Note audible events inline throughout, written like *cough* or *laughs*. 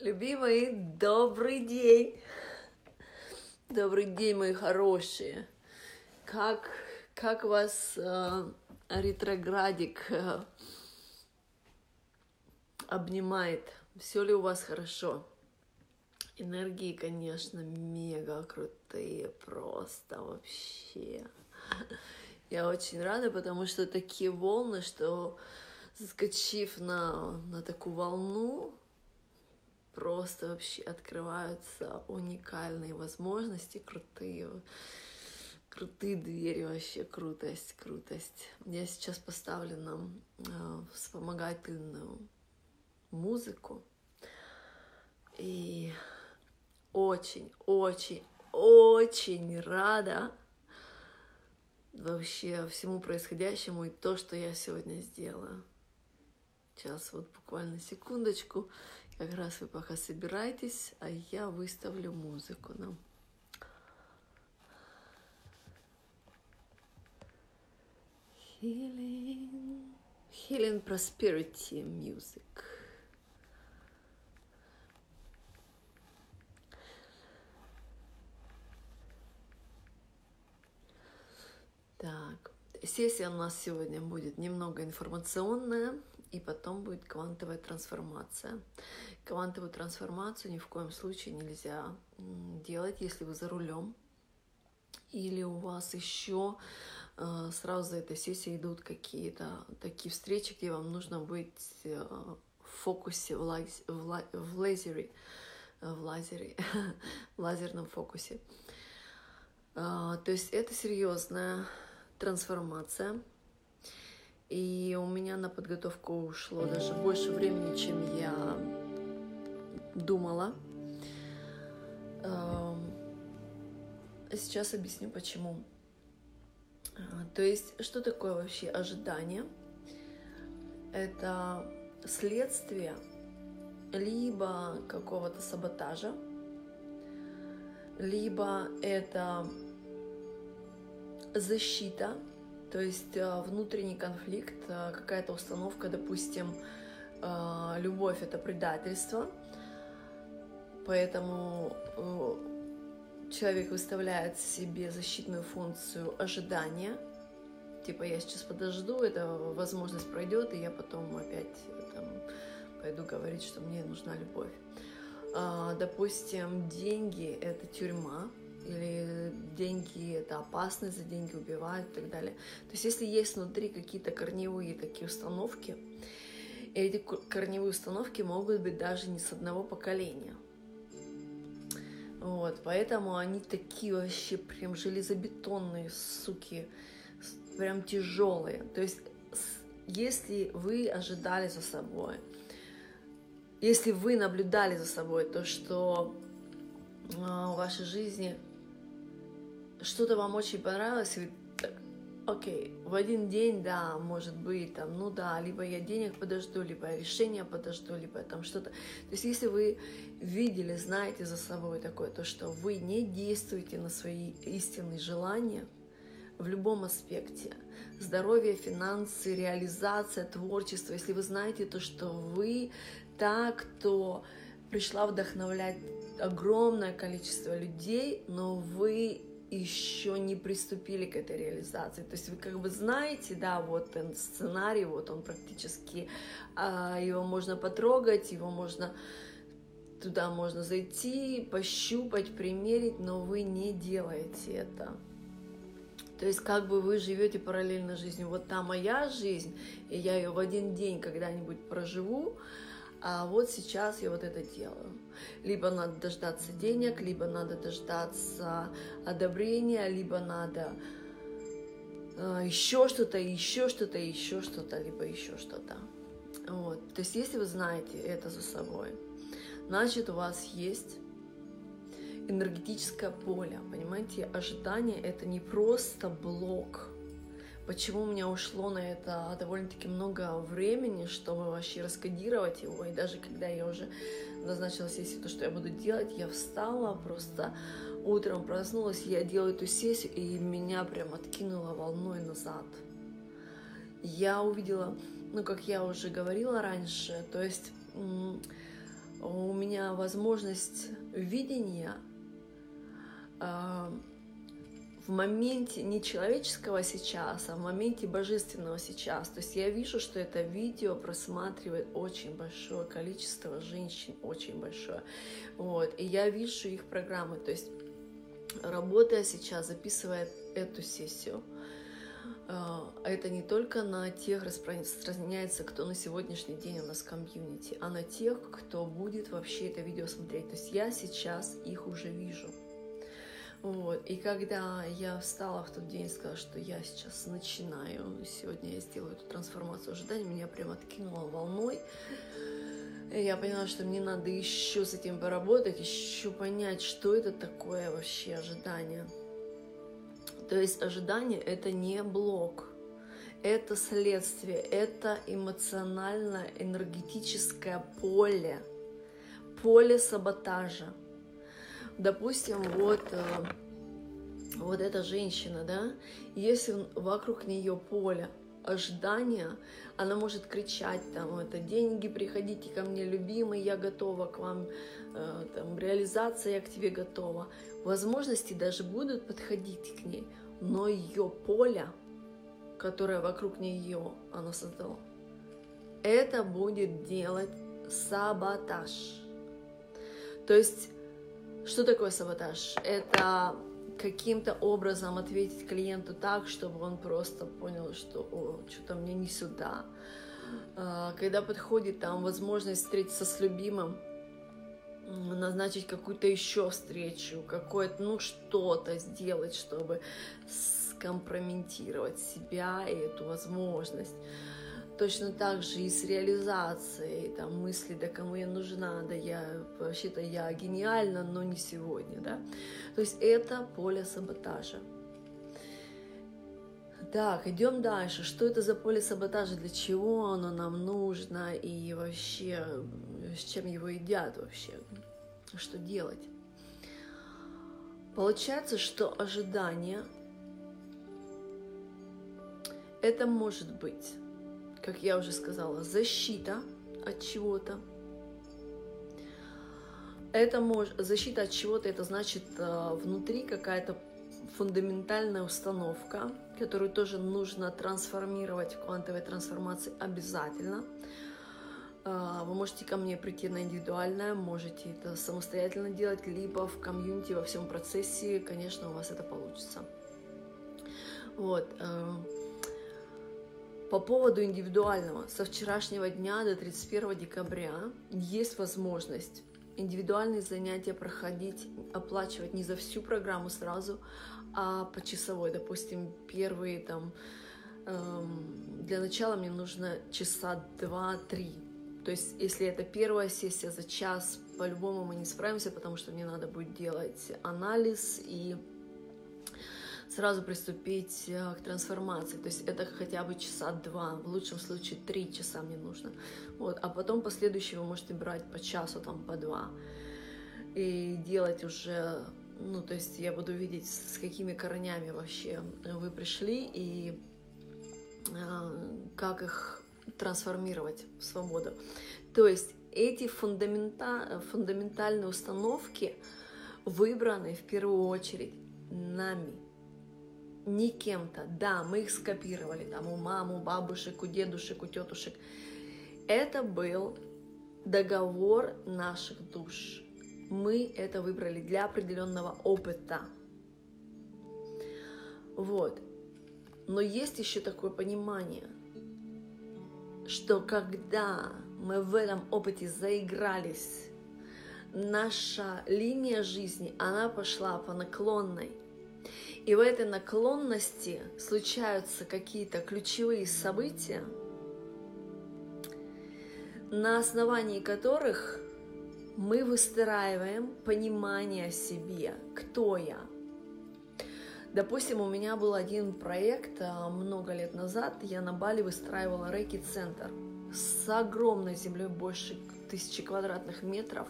Любимые, добрый день! Добрый день, мои хорошие! Как, как вас э, ретроградик э, обнимает? Все ли у вас хорошо? Энергии, конечно, мега крутые, просто вообще. Я очень рада, потому что такие волны, что заскочив на, на такую волну, просто вообще открываются уникальные возможности, крутые, крутые двери вообще, крутость, крутость. Я сейчас поставлю нам э, вспомогательную музыку. И очень, очень, очень рада вообще всему происходящему и то, что я сегодня сделала. Сейчас вот буквально секундочку. Как раз вы пока собираетесь, а я выставлю музыку нам. Healing, healing prosperity music. Так, сессия у нас сегодня будет немного информационная, и потом будет квантовая трансформация. Квантовую трансформацию ни в коем случае нельзя делать, если вы за рулем, или у вас еще э, сразу за этой сессией идут какие-то такие встречи, где вам нужно быть э, в фокусе, в, лаз, в, ла, в лазере, в лазере, *laughs* в лазерном фокусе. А, то есть это серьезная трансформация. И у меня на подготовку ушло даже больше времени, чем я думала. Сейчас объясню почему. А, то есть, что такое вообще ожидание? Это следствие либо какого-то саботажа, либо это защита, то есть э, внутренний конфликт, э, какая-то установка, допустим, э, любовь это предательство, поэтому человек выставляет себе защитную функцию ожидания, типа я сейчас подожду, эта возможность пройдет, и я потом опять там, пойду говорить, что мне нужна любовь. Допустим, деньги — это тюрьма, или деньги это опасно, за деньги убивают и так далее. То есть если есть внутри какие-то корневые такие установки, эти корневые установки могут быть даже не с одного поколения. Вот, поэтому они такие вообще прям железобетонные, суки, прям тяжелые. То есть, если вы ожидали за собой, если вы наблюдали за собой то, что а, в вашей жизни что-то вам очень понравилось, и окей, в один день, да, может быть, там, ну да, либо я денег подожду, либо решение подожду, либо там что-то. То есть, если вы видели, знаете за собой такое, то, что вы не действуете на свои истинные желания в любом аспекте, здоровье, финансы, реализация, творчество, если вы знаете то, что вы так, то пришла вдохновлять огромное количество людей, но вы еще не приступили к этой реализации. То есть вы как бы знаете, да, вот сценарий, вот он практически, а, его можно потрогать, его можно туда можно зайти, пощупать, примерить, но вы не делаете это. То есть как бы вы живете параллельно жизнью. Вот та моя жизнь, и я ее в один день когда-нибудь проживу, а вот сейчас я вот это делаю. Либо надо дождаться денег, либо надо дождаться одобрения, либо надо э, еще что-то, еще что-то, еще что-то, либо еще что-то. Вот. То есть, если вы знаете это за собой, значит, у вас есть энергетическое поле, понимаете? Ожидание — это не просто блок — почему у меня ушло на это довольно-таки много времени, чтобы вообще раскодировать его. И даже когда я уже назначила сессию, то, что я буду делать, я встала, просто утром проснулась, я делаю эту сессию, и меня прям откинуло волной назад. Я увидела, ну, как я уже говорила раньше, то есть у меня возможность видения э, в моменте не человеческого сейчас, а в моменте божественного сейчас. То есть я вижу, что это видео просматривает очень большое количество женщин, очень большое. Вот. И я вижу их программы. То есть работая сейчас, записывая эту сессию, э, это не только на тех распространяется, кто на сегодняшний день у нас в комьюнити, а на тех, кто будет вообще это видео смотреть. То есть я сейчас их уже вижу. Вот. И когда я встала в тот день и сказала, что я сейчас начинаю, сегодня я сделаю эту трансформацию ожидания, меня прям откинуло волной. Я поняла, что мне надо еще с этим поработать, еще понять, что это такое вообще ожидание. То есть ожидание это не блок, это следствие, это эмоционально-энергетическое поле, поле саботажа допустим, вот, э, вот эта женщина, да, если вокруг нее поле ожидания, она может кричать там, это деньги, приходите ко мне, любимый, я готова к вам, э, там, реализация, я к тебе готова. Возможности даже будут подходить к ней, но ее поле, которое вокруг нее она создала, это будет делать саботаж. То есть что такое саботаж? Это каким-то образом ответить клиенту так, чтобы он просто понял, что о, что-то мне не сюда. А, когда подходит там возможность встретиться с любимым, назначить какую-то еще встречу, какое-то, ну, что-то сделать, чтобы скомпрометировать себя и эту возможность. Точно так же и с реализацией, там, мысли, да кому я нужна, да я, вообще-то я гениальна, но не сегодня, да. То есть это поле саботажа. Так, идем дальше. Что это за поле саботажа, для чего оно нам нужно и вообще с чем его едят вообще, что делать? Получается, что ожидание это может быть как я уже сказала, защита от чего-то. Это может, защита от чего-то, это значит э, внутри какая-то фундаментальная установка, которую тоже нужно трансформировать в квантовой трансформации обязательно. Э, вы можете ко мне прийти на индивидуальное, можете это самостоятельно делать, либо в комьюнити во всем процессе, конечно, у вас это получится. Вот. По поводу индивидуального, со вчерашнего дня до 31 декабря есть возможность индивидуальные занятия проходить, оплачивать не за всю программу сразу, а по часовой. Допустим, первые там эм, для начала мне нужно часа два-три. То есть, если это первая сессия за час, по-любому мы не справимся, потому что мне надо будет делать анализ и сразу приступить э, к трансформации. То есть это хотя бы часа два, в лучшем случае три часа мне нужно. Вот. А потом последующие вы можете брать по часу, там, по два. И делать уже, ну, то есть я буду видеть, с какими корнями вообще вы пришли и э, как их трансформировать в свободу. То есть эти фундамента, фундаментальные установки выбраны в первую очередь нами не кем-то. Да, мы их скопировали, там, у мамы, у бабушек, у дедушек, у тетушек. Это был договор наших душ. Мы это выбрали для определенного опыта. Вот. Но есть еще такое понимание, что когда мы в этом опыте заигрались, наша линия жизни, она пошла по наклонной. И в этой наклонности случаются какие-то ключевые события, на основании которых мы выстраиваем понимание о себе, кто я. Допустим, у меня был один проект а, много лет назад, я на Бали выстраивала рейки-центр с огромной землей, больше тысячи квадратных метров.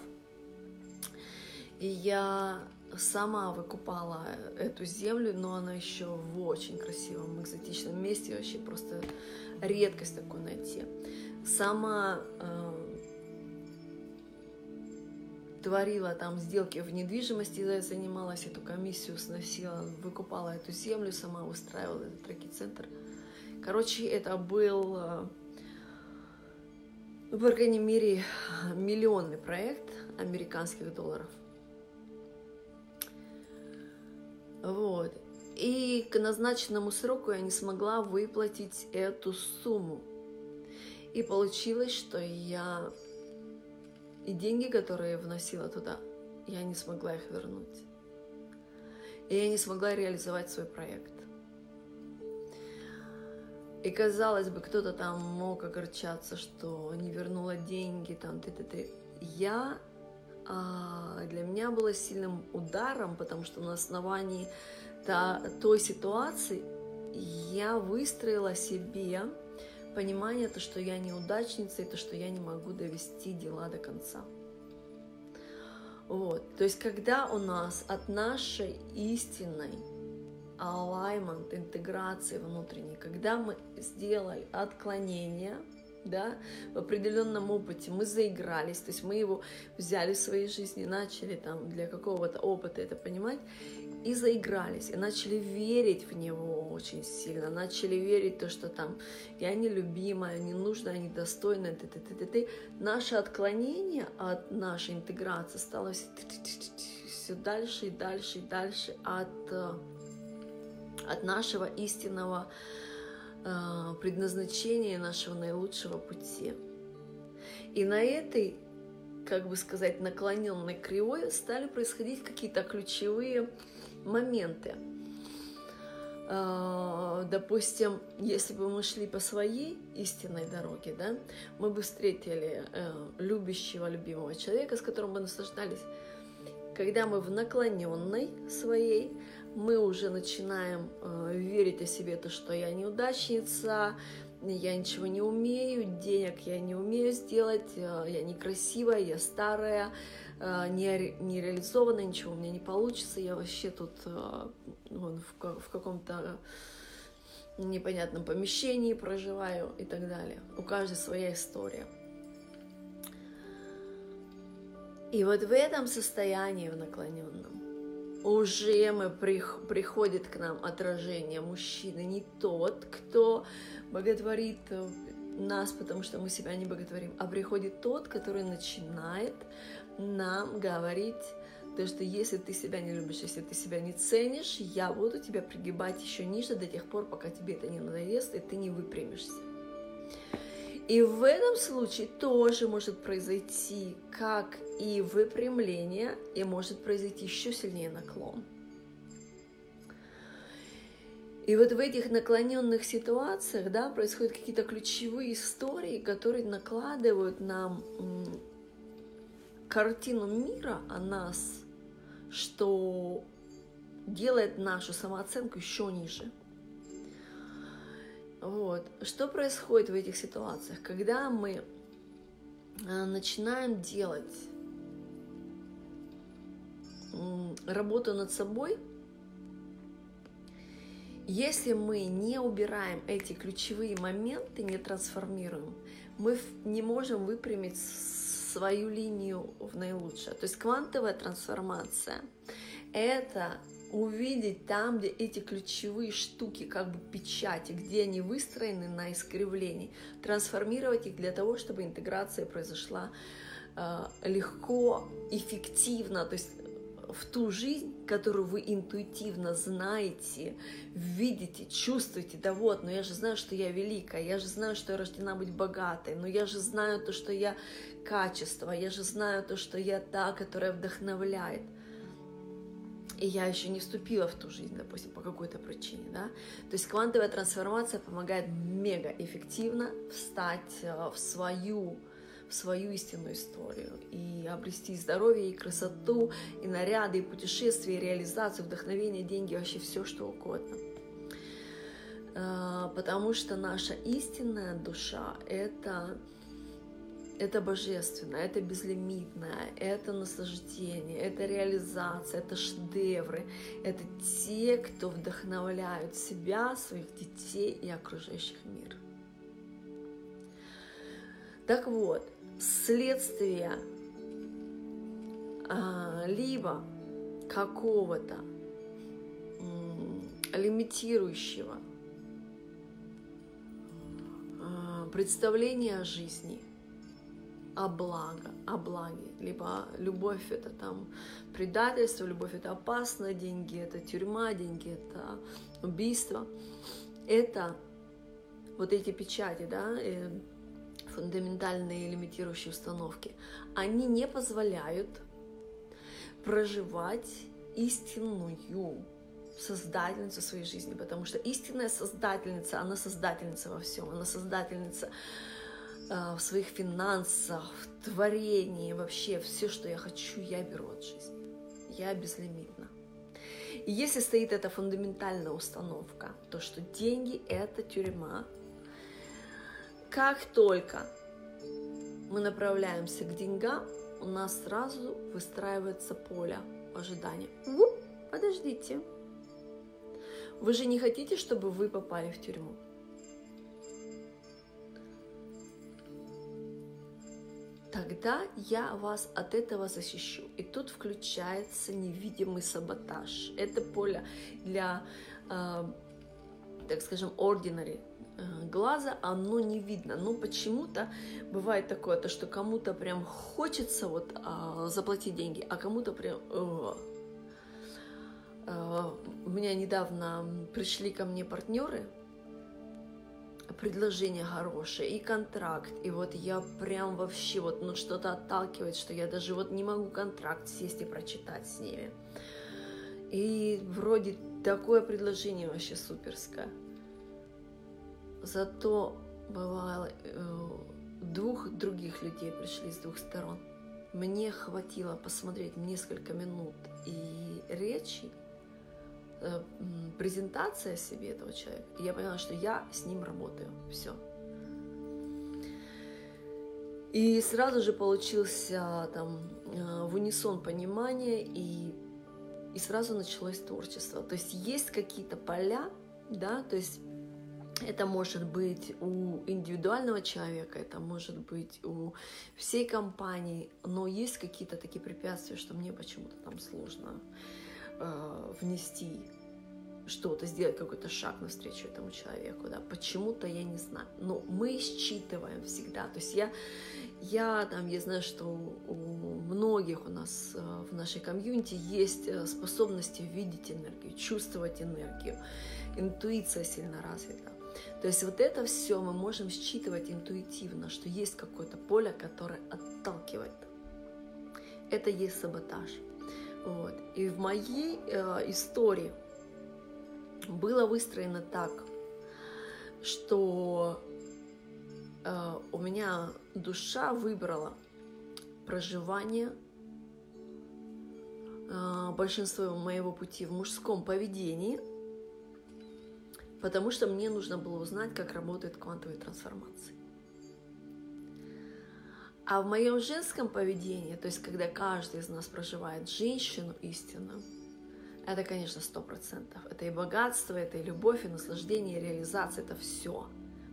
И я сама выкупала эту землю, но она еще в очень красивом экзотичном месте, вообще просто редкость такой найти. Сама э, творила там сделки в недвижимости, занималась, эту комиссию сносила, выкупала эту землю, сама устраивала этот трекинг-центр. Короче, это был, э, ну, по крайней мере, миллионный проект американских долларов. Вот. И к назначенному сроку я не смогла выплатить эту сумму. И получилось, что я и деньги, которые я вносила туда, я не смогла их вернуть. И я не смогла реализовать свой проект. И казалось бы, кто-то там мог огорчаться, что не вернула деньги, там, ты, ты, ты. Я для меня было сильным ударом, потому что на основании той ситуации я выстроила себе понимание, то, что я неудачница, и то, что я не могу довести дела до конца. Вот. То есть, когда у нас от нашей истинной alignment, интеграции внутренней, когда мы сделали отклонение, да, в определенном опыте мы заигрались, то есть мы его взяли в своей жизни, начали там для какого-то опыта это понимать, и заигрались, и начали верить в него очень сильно, начали верить то, что там я нелюбимая, не нужна, недостойная, ты, ты, ты, ты, ты. Наше отклонение от нашей интеграции стало все дальше и дальше и дальше от, э, от нашего истинного э, предназначения, нашего наилучшего пути. И на этой как бы сказать, наклоненной кривой стали происходить какие-то ключевые моменты. А, допустим, если бы мы шли по своей истинной дороге, да, мы бы встретили э, любящего, любимого человека, с которым бы наслаждались. Когда мы в наклоненной своей, мы уже начинаем э, верить о себе, то, что я неудачница, я ничего не умею, денег я не умею сделать, э, я некрасивая, я старая, Э, не, не реализовано, ничего у меня не получится, я вообще тут э, вон, в, в каком-то непонятном помещении проживаю и так далее. У каждой своя история. И вот в этом состоянии, в наклоненном, уже мы прих, приходит к нам отражение мужчины, не тот, кто боготворит нас, потому что мы себя не боготворим, а приходит тот, который начинает нам говорить, то, что если ты себя не любишь, если ты себя не ценишь, я буду тебя пригибать еще ниже до тех пор, пока тебе это не надоест, и ты не выпрямишься. И в этом случае тоже может произойти как и выпрямление, и может произойти еще сильнее наклон. И вот в этих наклоненных ситуациях да, происходят какие-то ключевые истории, которые накладывают нам картину мира о нас, что делает нашу самооценку еще ниже. Вот. Что происходит в этих ситуациях? Когда мы э, начинаем делать работу над собой, если мы не убираем эти ключевые моменты, не трансформируем, мы не можем выпрямить свою линию в наилучшее. То есть квантовая трансформация — это увидеть там, где эти ключевые штуки, как бы печати, где они выстроены на искривлении, трансформировать их для того, чтобы интеграция произошла э, легко, эффективно, то есть в ту жизнь, которую вы интуитивно знаете, видите, чувствуете, да вот, но я же знаю, что я великая, я же знаю, что я рождена быть богатой, но я же знаю то, что я качество, я же знаю то, что я та, которая вдохновляет. И я еще не вступила в ту жизнь, допустим, по какой-то причине, да. То есть квантовая трансформация помогает мега эффективно встать э, в свою в свою истинную историю и обрести здоровье, и красоту, и наряды, и путешествия, и реализацию, вдохновение, деньги, вообще все, что угодно. А, потому что наша истинная душа — это это божественное, это безлимитное, это наслаждение, это реализация, это шедевры, это те, кто вдохновляют себя, своих детей и окружающих мир. Так вот, следствие а, либо какого-то лимитирующего а, представления о жизни, о благо, о благе, либо любовь это там предательство, любовь это опасно, деньги это тюрьма, деньги это убийство. Это вот эти печати, да, э, фундаментальные лимитирующие установки, они не позволяют проживать истинную создательницу своей жизни, потому что истинная создательница, она создательница во всем, она создательница в своих финансах, в творении, вообще все, что я хочу, я беру от жизни. Я безлимитна. И если стоит эта фундаментальная установка, то что деньги – это тюрьма, как только мы направляемся к деньгам, у нас сразу выстраивается поле ожидания. Уп, подождите, вы же не хотите, чтобы вы попали в тюрьму? Тогда я вас от этого защищу. И тут включается невидимый саботаж. Это поле для, э, так скажем, ordinary э, глаза, оно не видно. Но почему-то бывает такое, то, что кому-то прям хочется вот э, заплатить деньги, а кому-то прям э, Э, у меня недавно пришли ко мне партнеры, предложение хорошее, и контракт, и вот я прям вообще вот ну что-то отталкивает, что я даже вот не могу контракт сесть и прочитать с ними. И вроде такое предложение вообще суперское. Зато бывало э, двух других людей пришли с двух сторон. Мне хватило посмотреть несколько минут и речи, презентация себе этого человека. И я поняла, что я с ним работаю. Все. И сразу же получился там э, в унисон понимание, и, и сразу началось творчество. То есть есть какие-то поля, да, то есть это может быть у индивидуального человека, это может быть у всей компании, но есть какие-то такие препятствия, что мне почему-то там сложно э, внести что-то, сделать какой-то шаг навстречу этому человеку, да, почему-то я не знаю, но мы считываем всегда, то есть я, я там, я знаю, что у многих у нас э, в нашей комьюнити есть э, способности видеть энергию, чувствовать энергию, интуиция сильно развита, то есть вот это все мы можем считывать интуитивно, что есть какое-то поле, которое отталкивает. Это есть саботаж. Вот. И в моей э, истории было выстроено так, что э, у меня душа выбрала проживание э, большинства моего пути в мужском поведении, потому что мне нужно было узнать, как работает квантовые трансформации. А в моем женском поведении, то есть когда каждый из нас проживает женщину истинную, это, конечно, сто процентов. Это и богатство, это и любовь, и наслаждение, и реализация, это все.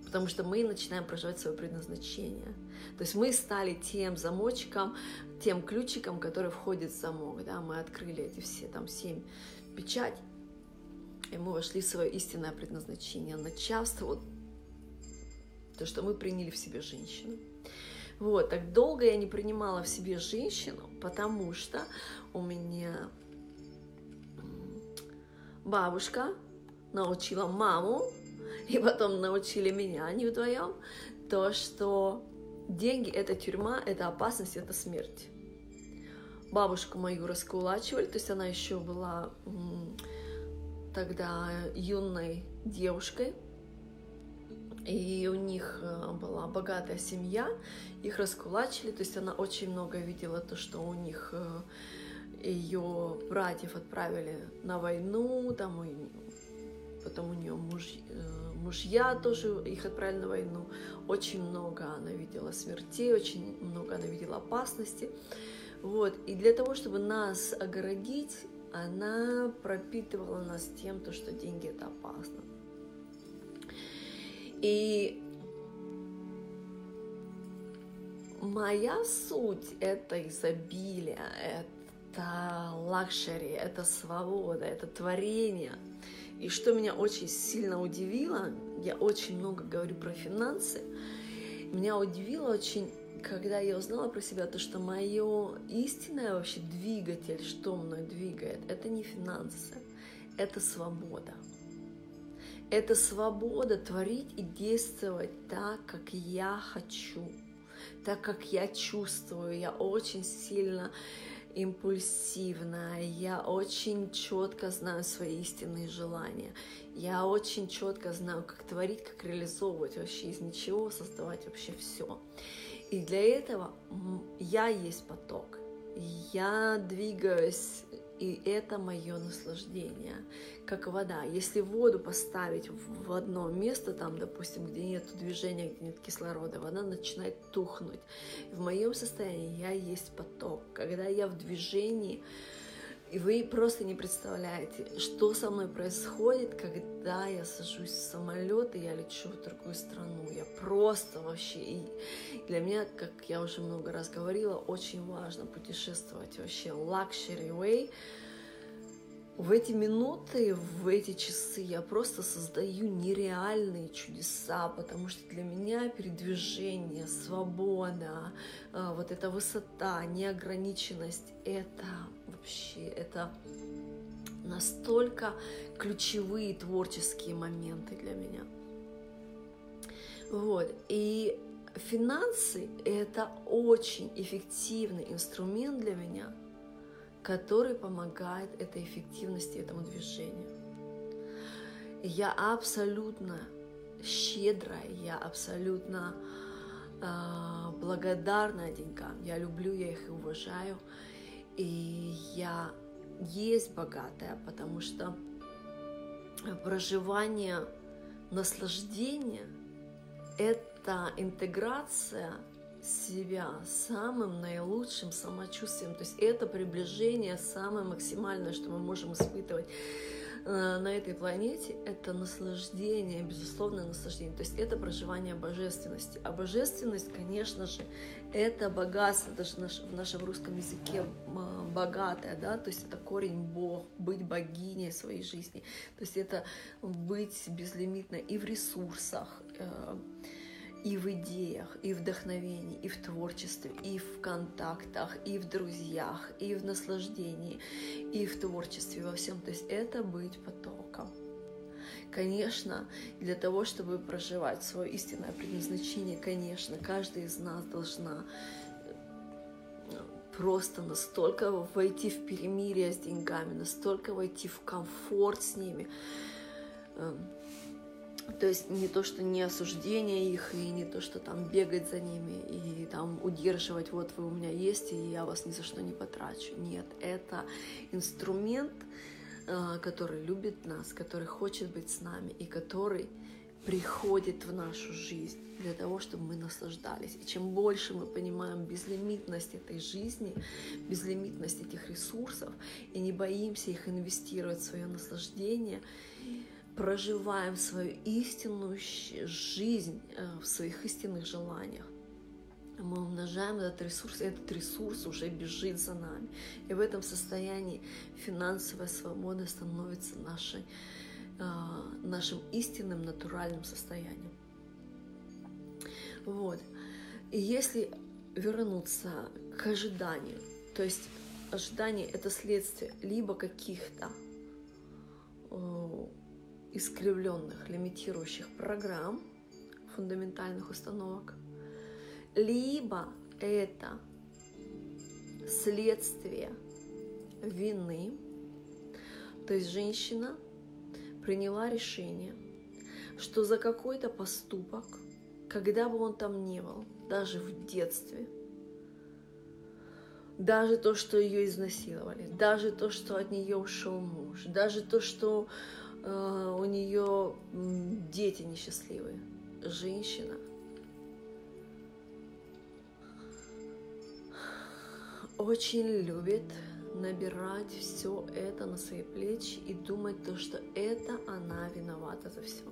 Потому что мы начинаем проживать свое предназначение. То есть мы стали тем замочком, тем ключиком, который входит в замок. Да? Мы открыли эти все там семь печать, и мы вошли в свое истинное предназначение, начав с вот то, что мы приняли в себе женщину. Вот, так долго я не принимала в себе женщину, потому что у меня бабушка научила маму, и потом научили меня, они вдвоем, то, что деньги – это тюрьма, это опасность, это смерть. Бабушку мою раскулачивали, то есть она еще была тогда юной девушкой, и у них э, была богатая семья, их раскулачили, то есть она очень много видела то, что у них э, ее братьев отправили на войну, там и потом у нее муж, э, мужья тоже их отправили на войну. Очень много она видела смертей, очень много она видела опасности. Вот. И для того, чтобы нас огородить, она пропитывала нас тем, то, что деньги это опасно. И моя суть это изобилие, это luxury, это свобода, это творение. И что меня очень сильно удивило, я очень много говорю про финансы, меня удивило очень, когда я узнала про себя, то, что мое истинное вообще двигатель, что мной двигает, это не финансы, это свобода. Это свобода творить и действовать так, как я хочу, так, как я чувствую. Я очень сильно импульсивная, я очень четко знаю свои истинные желания, я очень четко знаю, как творить, как реализовывать вообще из ничего, создавать вообще все. И для этого я есть поток, я двигаюсь и это мое наслаждение, как вода. Если воду поставить в одно место, там, допустим, где нет движения, где нет кислорода, вода начинает тухнуть. В моем состоянии я есть поток. Когда я в движении, и вы просто не представляете, что со мной происходит, когда я сажусь в самолет и я лечу в другую страну. Я просто вообще... И для меня, как я уже много раз говорила, очень важно путешествовать вообще luxury way. В эти минуты, в эти часы я просто создаю нереальные чудеса, потому что для меня передвижение, свобода, а, вот эта высота, неограниченность, это вообще, это настолько ключевые творческие моменты для меня. Вот, и финансы – это очень эффективный инструмент для меня, который помогает этой эффективности, этому движению. Я абсолютно щедрая, я абсолютно э, благодарна деньгам. Я люблю, я их уважаю. И я есть богатая, потому что проживание наслаждения – это интеграция себя самым наилучшим самочувствием. То есть это приближение самое максимальное, что мы можем испытывать Э, на этой планете это наслаждение, безусловное наслаждение. То есть это проживание божественности. А божественность, конечно же, это богатство, даже в нашем русском языке богатое, да, то есть это корень Бог, быть богиней своей жизни. То есть это быть безлимитно и в ресурсах, э, и в идеях, и в вдохновении, и в творчестве, и в контактах, и в друзьях, и в наслаждении, и в творчестве, во всем. То есть это быть потоком. Конечно, для того, чтобы проживать свое истинное предназначение, конечно, каждый из нас должна э, просто настолько войти в перемирие с деньгами, настолько войти в комфорт с ними, эм, то есть не то, что не осуждение их, и не то, что там бегать за ними и там удерживать, вот вы у меня есть, и я вас ни за что не потрачу. Нет, это инструмент, э, который любит нас, который хочет быть с нами и который приходит в нашу жизнь для того, чтобы мы наслаждались. И чем больше мы понимаем безлимитность этой жизни, безлимитность этих ресурсов, и не боимся их инвестировать в свое наслаждение, проживаем свою истинную жизнь э, в своих истинных желаниях, мы умножаем этот ресурс, и этот ресурс уже бежит за нами. И в этом состоянии финансовая свобода становится нашей, э, нашим истинным натуральным состоянием. Вот. И если вернуться к ожиданию, то есть ожидание это следствие либо каких-то искривленных лимитирующих программ, фундаментальных установок, либо это следствие вины, то есть женщина приняла решение, что за какой-то поступок, когда бы он там ни был, даже в детстве, даже то, что ее изнасиловали, даже то, что от нее ушел муж, даже то, что у нее дети несчастливые, женщина. Очень любит набирать все это на свои плечи и думать то, что это она виновата за все.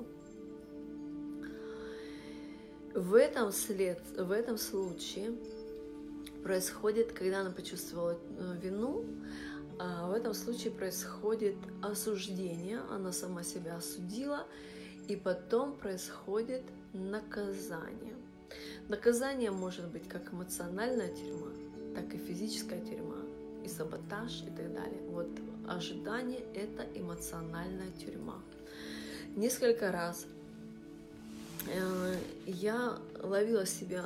В этом, след, в этом случае происходит, когда она почувствовала э, вину, в этом случае происходит осуждение, она сама себя осудила, и потом происходит наказание. Наказание может быть как эмоциональная тюрьма, так и физическая тюрьма, и саботаж и так далее. Вот ожидание – это эмоциональная тюрьма. Несколько раз э, я ловила себя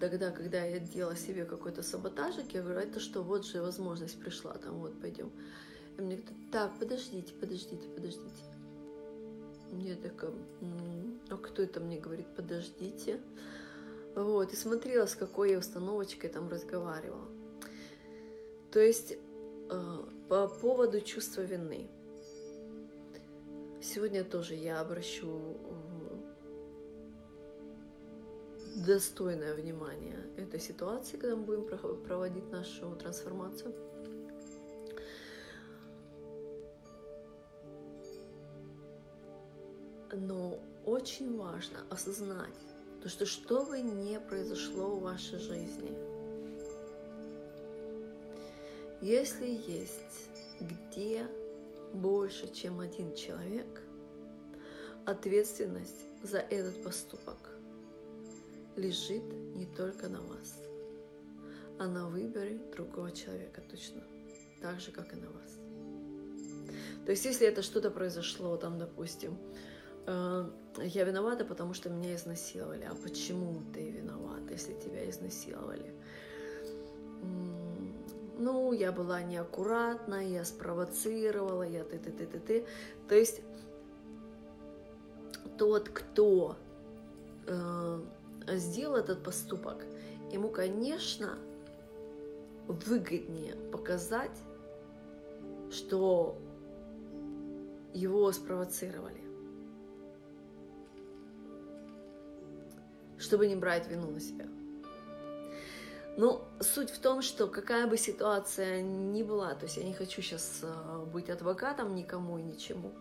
тогда, когда я делала себе какой-то саботажик, я говорю, это что, вот же возможность пришла, там вот пойдем. И мне говорят, так, подождите, подождите, подождите. Я такая, а кто это мне говорит, подождите. Вот, и смотрела, с какой я установочкой там разговаривала. То есть э, по поводу чувства вины. Сегодня тоже я обращу достойное внимание этой ситуации, когда мы будем проводить нашу трансформацию. Но очень важно осознать, то, что что бы ни произошло в вашей жизни, если есть где больше, чем один человек, ответственность за этот поступок лежит не только на вас, а на выборе другого человека точно, так же, как и на вас. То есть, если это что-то произошло, там, допустим, э, я виновата, потому что меня изнасиловали. А почему ты виновата, если тебя изнасиловали? Ну, я была неаккуратна, я спровоцировала, я ты-ты-ты-ты-ты. То есть тот, кто э, сделал этот поступок, ему, конечно, выгоднее показать, что его спровоцировали. Чтобы не брать вину на себя. Ну, суть в том, что какая бы ситуация ни была, то есть я не хочу сейчас а, быть адвокатом никому и ничему,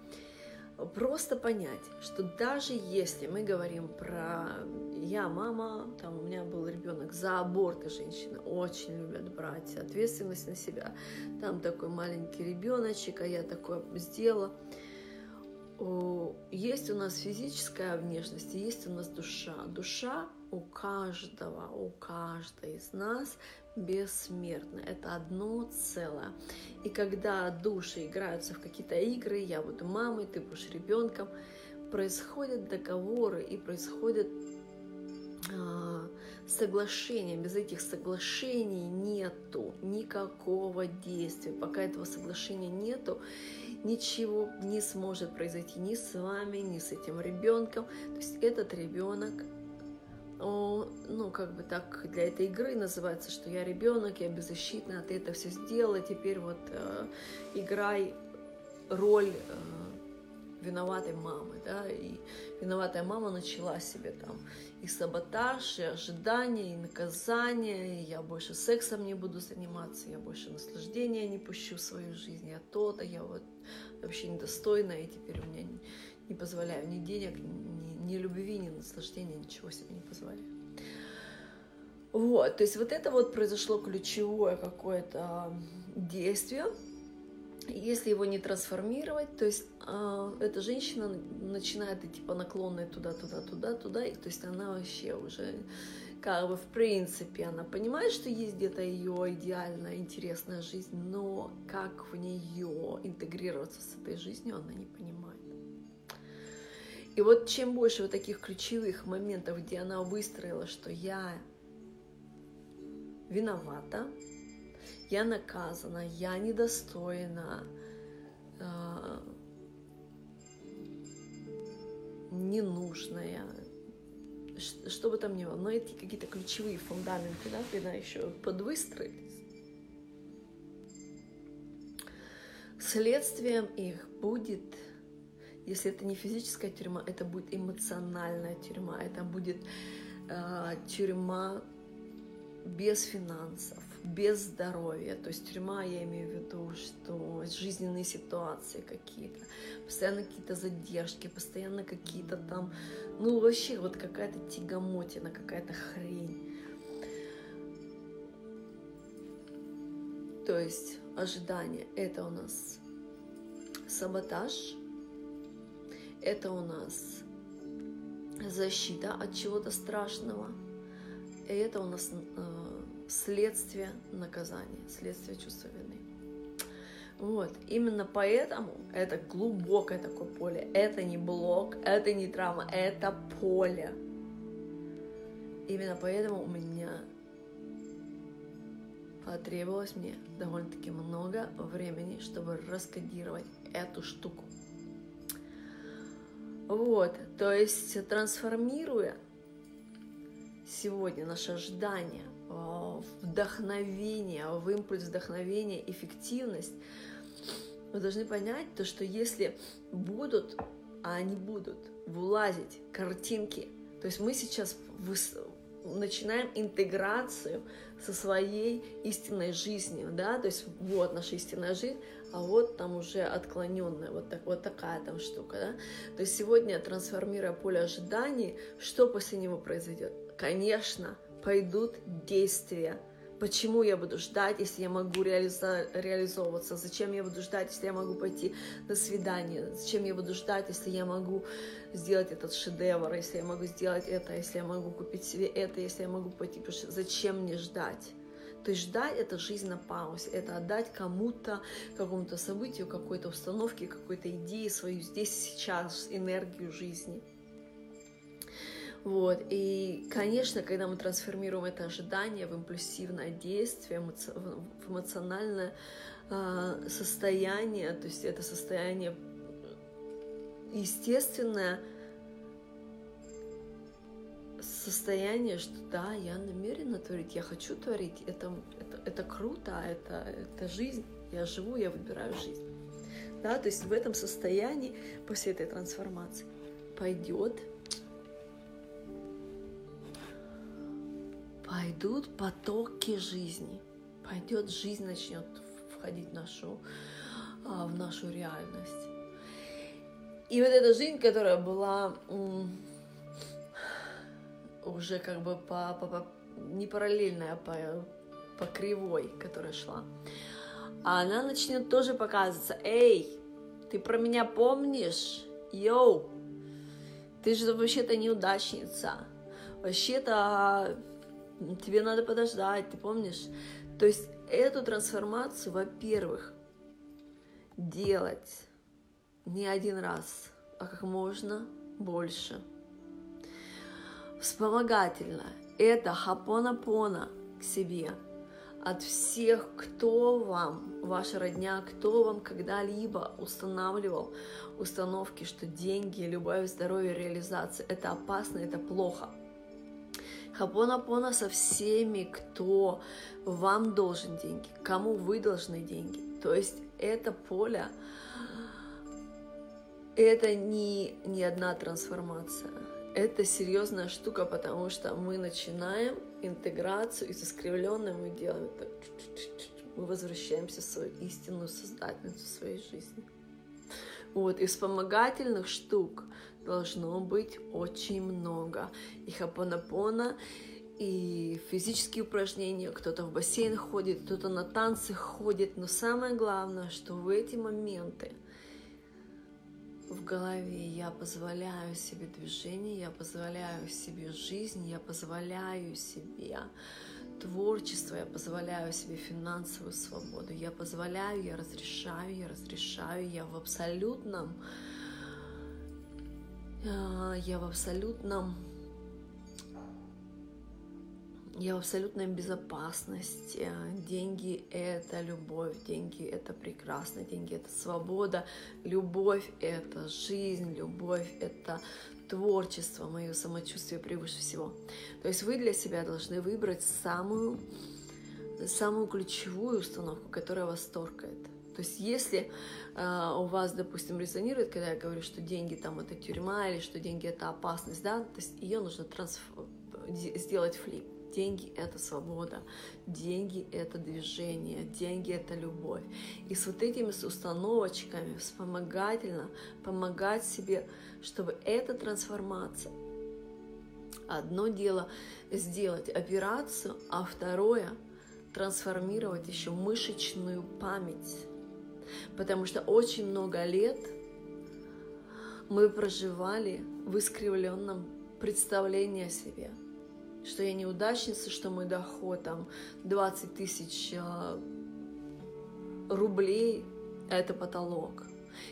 просто понять, что даже если мы говорим про я мама, там у меня был ребенок за аборты женщины очень любят брать ответственность на себя, там такой маленький ребеночек, а я такое сделала. Есть у нас физическая внешность, есть у нас душа. Душа у каждого, у каждой из нас бессмертна. Это одно целое. И когда души играются в какие-то игры, я буду мамой, ты будешь ребенком, происходят договоры и происходят а, соглашения. Без этих соглашений нету никакого действия. Пока этого соглашения нету, ничего не сможет произойти ни с вами, ни с этим ребенком. То есть этот ребенок ну, как бы так для этой игры называется, что я ребенок, я беззащитна, ты это все сделала, теперь вот э, играй роль э, виноватой мамы, да, и виноватая мама начала себе там и саботаж, и ожидания, и наказание, и я больше сексом не буду заниматься, я больше наслаждения не пущу в свою жизнь, я то-то, я вот вообще недостойна, и теперь у меня не, не позволяю ни денег, ни ни любви, ни наслаждения, ничего себе не позволяю. Вот, то есть вот это вот произошло ключевое какое-то действие. Если его не трансформировать, то есть э, эта женщина начинает идти по наклонной туда, туда, туда, туда, и то есть она вообще уже как бы в принципе она понимает, что есть где-то ее идеальная, интересная жизнь, но как в нее интегрироваться с этой жизнью, она не понимает. И вот чем больше вот таких ключевых моментов, где она выстроила, что я виновата, я наказана, я недостойна, э, ненужная, что бы там ни было, но эти какие-то ключевые фундаменты, да, когда еще подвыстроились, следствием их будет если это не физическая тюрьма, это будет эмоциональная тюрьма, это будет э, тюрьма без финансов, без здоровья. То есть тюрьма, я имею в виду, что жизненные ситуации какие-то, постоянно какие-то задержки, постоянно какие-то там, ну вообще вот какая-то тягомотина, какая-то хрень. То есть ожидание это у нас саботаж, это у нас защита от чего-то страшного, и это у нас э, следствие наказания, следствие чувства вины. Вот, именно поэтому это глубокое такое поле. Это не блок, это не травма, это поле. Именно поэтому у меня потребовалось мне довольно-таки много времени, чтобы раскодировать эту штуку. Вот, то есть трансформируя сегодня наше ожидание в вдохновение, в импульс вдохновения, эффективность, мы должны понять то, что если будут, а они будут, вылазить картинки, то есть мы сейчас начинаем интеграцию со своей истинной жизнью, да, то есть вот наша истинная жизнь, а вот там уже отклоненная, вот, так, вот такая там штука, да. То есть сегодня, трансформируя поле ожиданий, что после него произойдет? Конечно, пойдут действия. Почему я буду ждать, если я могу реализовываться? Зачем я буду ждать, если я могу пойти на свидание? Зачем я буду ждать, если я могу сделать этот шедевр, если я могу сделать это, если я могу купить себе это, если я могу пойти? Зачем мне ждать? То есть ждать — это жизнь на паузе, это отдать кому-то, какому-то событию, какой-то установке, какой-то идее свою здесь, сейчас, энергию жизни. Вот. И, конечно, когда мы трансформируем это ожидание в импульсивное действие, в эмоциональное э, состояние, то есть это состояние естественное, состояние, что да, я намерена творить, я хочу творить, это, это, это круто, это, это жизнь, я живу, я выбираю жизнь. Да, то есть в этом состоянии, после этой трансформации, пойдет, пойдут потоки жизни, пойдет жизнь, начнет входить в нашу, а, в нашу реальность. И вот эта жизнь, которая была уже как бы по, по, по не параллельная, а по, по кривой, которая шла. А она начнет тоже показываться. Эй, ты про меня помнишь? Йоу, ты же вообще-то неудачница. Вообще-то тебе надо подождать, ты помнишь? То есть эту трансформацию, во-первых, делать не один раз, а как можно больше – вспомогательно. Это хапона-пона к себе от всех, кто вам, ваша родня, кто вам когда-либо устанавливал установки, что деньги, любовь, здоровье, реализация – это опасно, это плохо. Хапона-пона со всеми, кто вам должен деньги, кому вы должны деньги. То есть это поле, это не, не одна трансформация – это серьезная штука, потому что мы начинаем интеграцию, и с искривленным мы делаем так, мы возвращаемся в свою истинную создательницу своей жизни. Вот, и вспомогательных штук должно быть очень много. И хапонапона, и физические упражнения, кто-то в бассейн ходит, кто-то на танцы ходит. Но самое главное, что в эти моменты – в голове, я позволяю себе движение, я позволяю себе жизнь, я позволяю себе творчество, я позволяю себе финансовую свободу, я позволяю, я разрешаю, я разрешаю, я в абсолютном, а, я в абсолютном я в абсолютной безопасности. Деньги — это любовь, деньги — это прекрасно, деньги — это свобода, любовь — это жизнь, любовь — это творчество, мое самочувствие превыше всего. То есть вы для себя должны выбрать самую, самую ключевую установку, которая вас торкает. То есть если э, у вас, допустим, резонирует, когда я говорю, что деньги там это тюрьма или что деньги это опасность, да, то есть ее нужно трансф... сделать флип. Деньги — это свобода, деньги — это движение, деньги — это любовь. И с вот этими установочками вспомогательно помогать себе, чтобы эта трансформация Одно дело сделать операцию, а второе трансформировать еще мышечную память. Потому что очень много лет мы проживали в искривленном представлении о себе. Что я неудачница, что мой доход там 20 тысяч а, рублей – это потолок.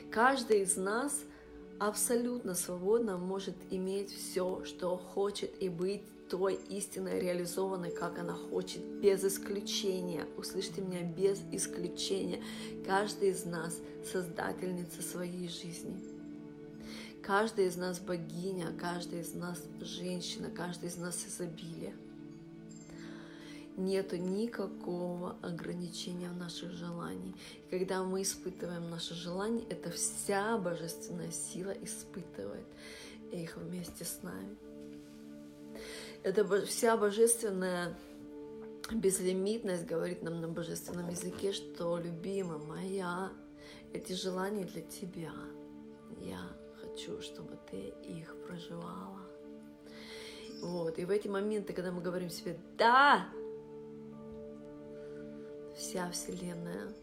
Каждый из нас абсолютно свободно может иметь все, что хочет и быть той истинной реализованной, как она хочет, без исключения. Услышьте меня, без исключения. Каждый из нас создательница своей жизни. Каждый из нас богиня, каждый из нас женщина, каждый из нас изобилие. Нету никакого ограничения в наших желаниях. Когда мы испытываем наши желания, это вся божественная сила испытывает их вместе с нами. Это вся божественная безлимитность говорит нам на божественном языке, что, любимая моя, эти желания для тебя. Я хочу, чтобы ты их проживала. Вот. И в эти моменты, когда мы говорим себе «да», вся Вселенная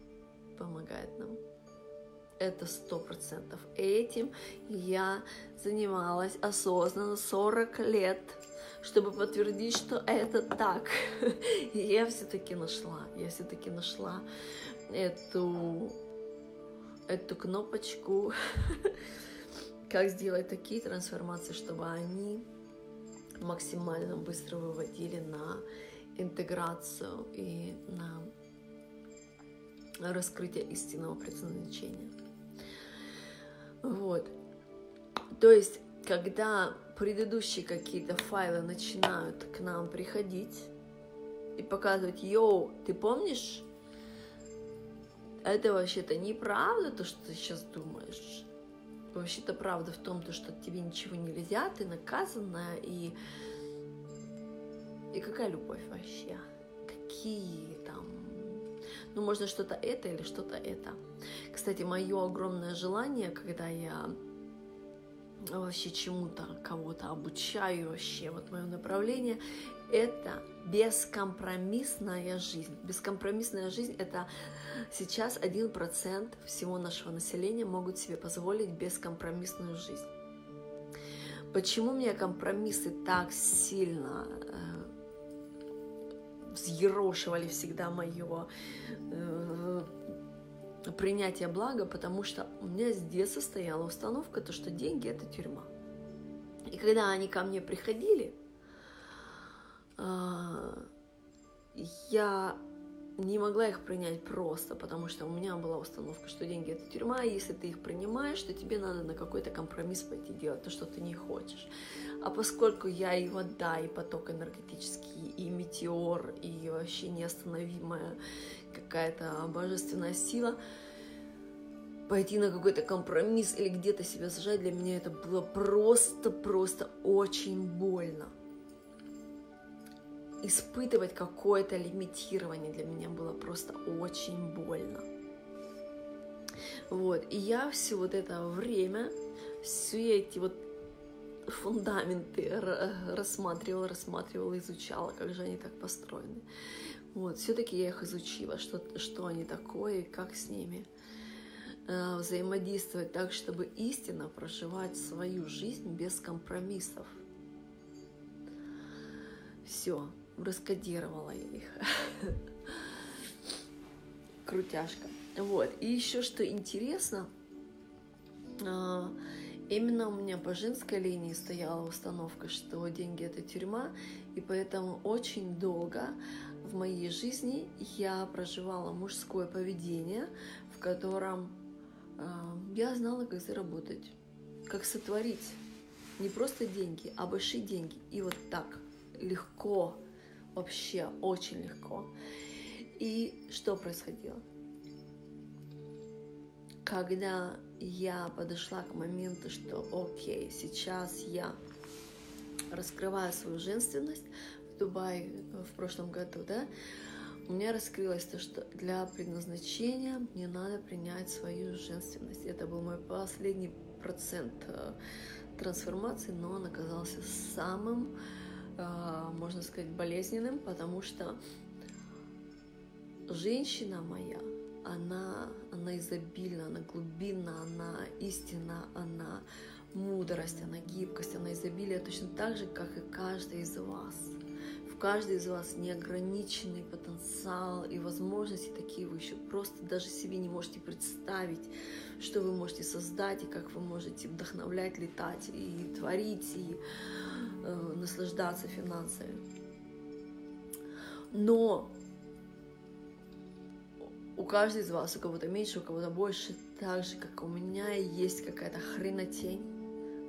помогает нам. Это сто процентов. Этим я занималась осознанно 40 лет чтобы подтвердить, что это так. И *laughs* я все-таки нашла, я все-таки нашла эту, эту кнопочку, *laughs* как сделать такие трансформации, чтобы они максимально быстро выводили на интеграцию и на раскрытие истинного предназначения. Вот. То есть, когда предыдущие какие-то файлы начинают к нам приходить и показывать, йоу, ты помнишь? Это вообще-то неправда, то, что ты сейчас думаешь. Вообще-то правда в том, то, что тебе ничего нельзя, ты наказанная, и... И какая любовь вообще? Какие там... Ну, можно что-то это или что-то это. Кстати, мое огромное желание, когда я вообще чему-то кого-то обучаю, вообще вот мое направление, это бескомпромиссная жизнь. Бескомпромиссная жизнь – это сейчас 1% всего нашего населения могут себе позволить бескомпромиссную жизнь. Почему меня компромиссы так сильно э, взъерошивали всегда мое э, принятие блага, потому что у меня с детства стояла установка, то, что деньги – это тюрьма. И когда они ко мне приходили, я не могла их принять просто, потому что у меня была установка, что деньги это тюрьма, и если ты их принимаешь, то тебе надо на какой-то компромисс пойти делать то, что ты не хочешь. А поскольку я и вода, и поток энергетический, и метеор, и вообще неостановимая какая-то божественная сила, пойти на какой-то компромисс или где-то себя зажать, для меня это было просто-просто очень больно. Испытывать какое-то лимитирование для меня было просто очень больно. Вот, и я все вот это время, все эти вот фундаменты рассматривала, рассматривала, изучала, как же они так построены. Вот, все-таки я их изучила, что, что они такое, как с ними э, взаимодействовать так, чтобы истинно проживать свою жизнь без компромиссов. Все, раскодировала их. Крутяшка. Вот. И еще что интересно, э, именно у меня по женской линии стояла установка, что деньги это тюрьма, и поэтому очень долго в моей жизни я проживала мужское поведение, в котором э, я знала, как заработать, как сотворить не просто деньги, а большие деньги. И вот так легко, вообще очень легко. И что происходило? Когда я подошла к моменту, что окей, сейчас я раскрываю свою женственность, Дубай э, в прошлом году, да, у меня раскрылось то, что для предназначения мне надо принять свою женственность. Это был мой последний процент э, трансформации, но он оказался самым, можно сказать, болезненным, потому что женщина моя, она, она изобильна, она глубинна, она истина, она мудрость, она гибкость, она изобилие точно так же, как и каждый из вас. В каждой из вас неограниченный потенциал и возможности такие вы еще просто даже себе не можете представить, что вы можете создать и как вы можете вдохновлять, летать и творить и наслаждаться финансами. Но у каждого из вас, у кого-то меньше, у кого-то больше, так же, как у меня есть какая-то хренотень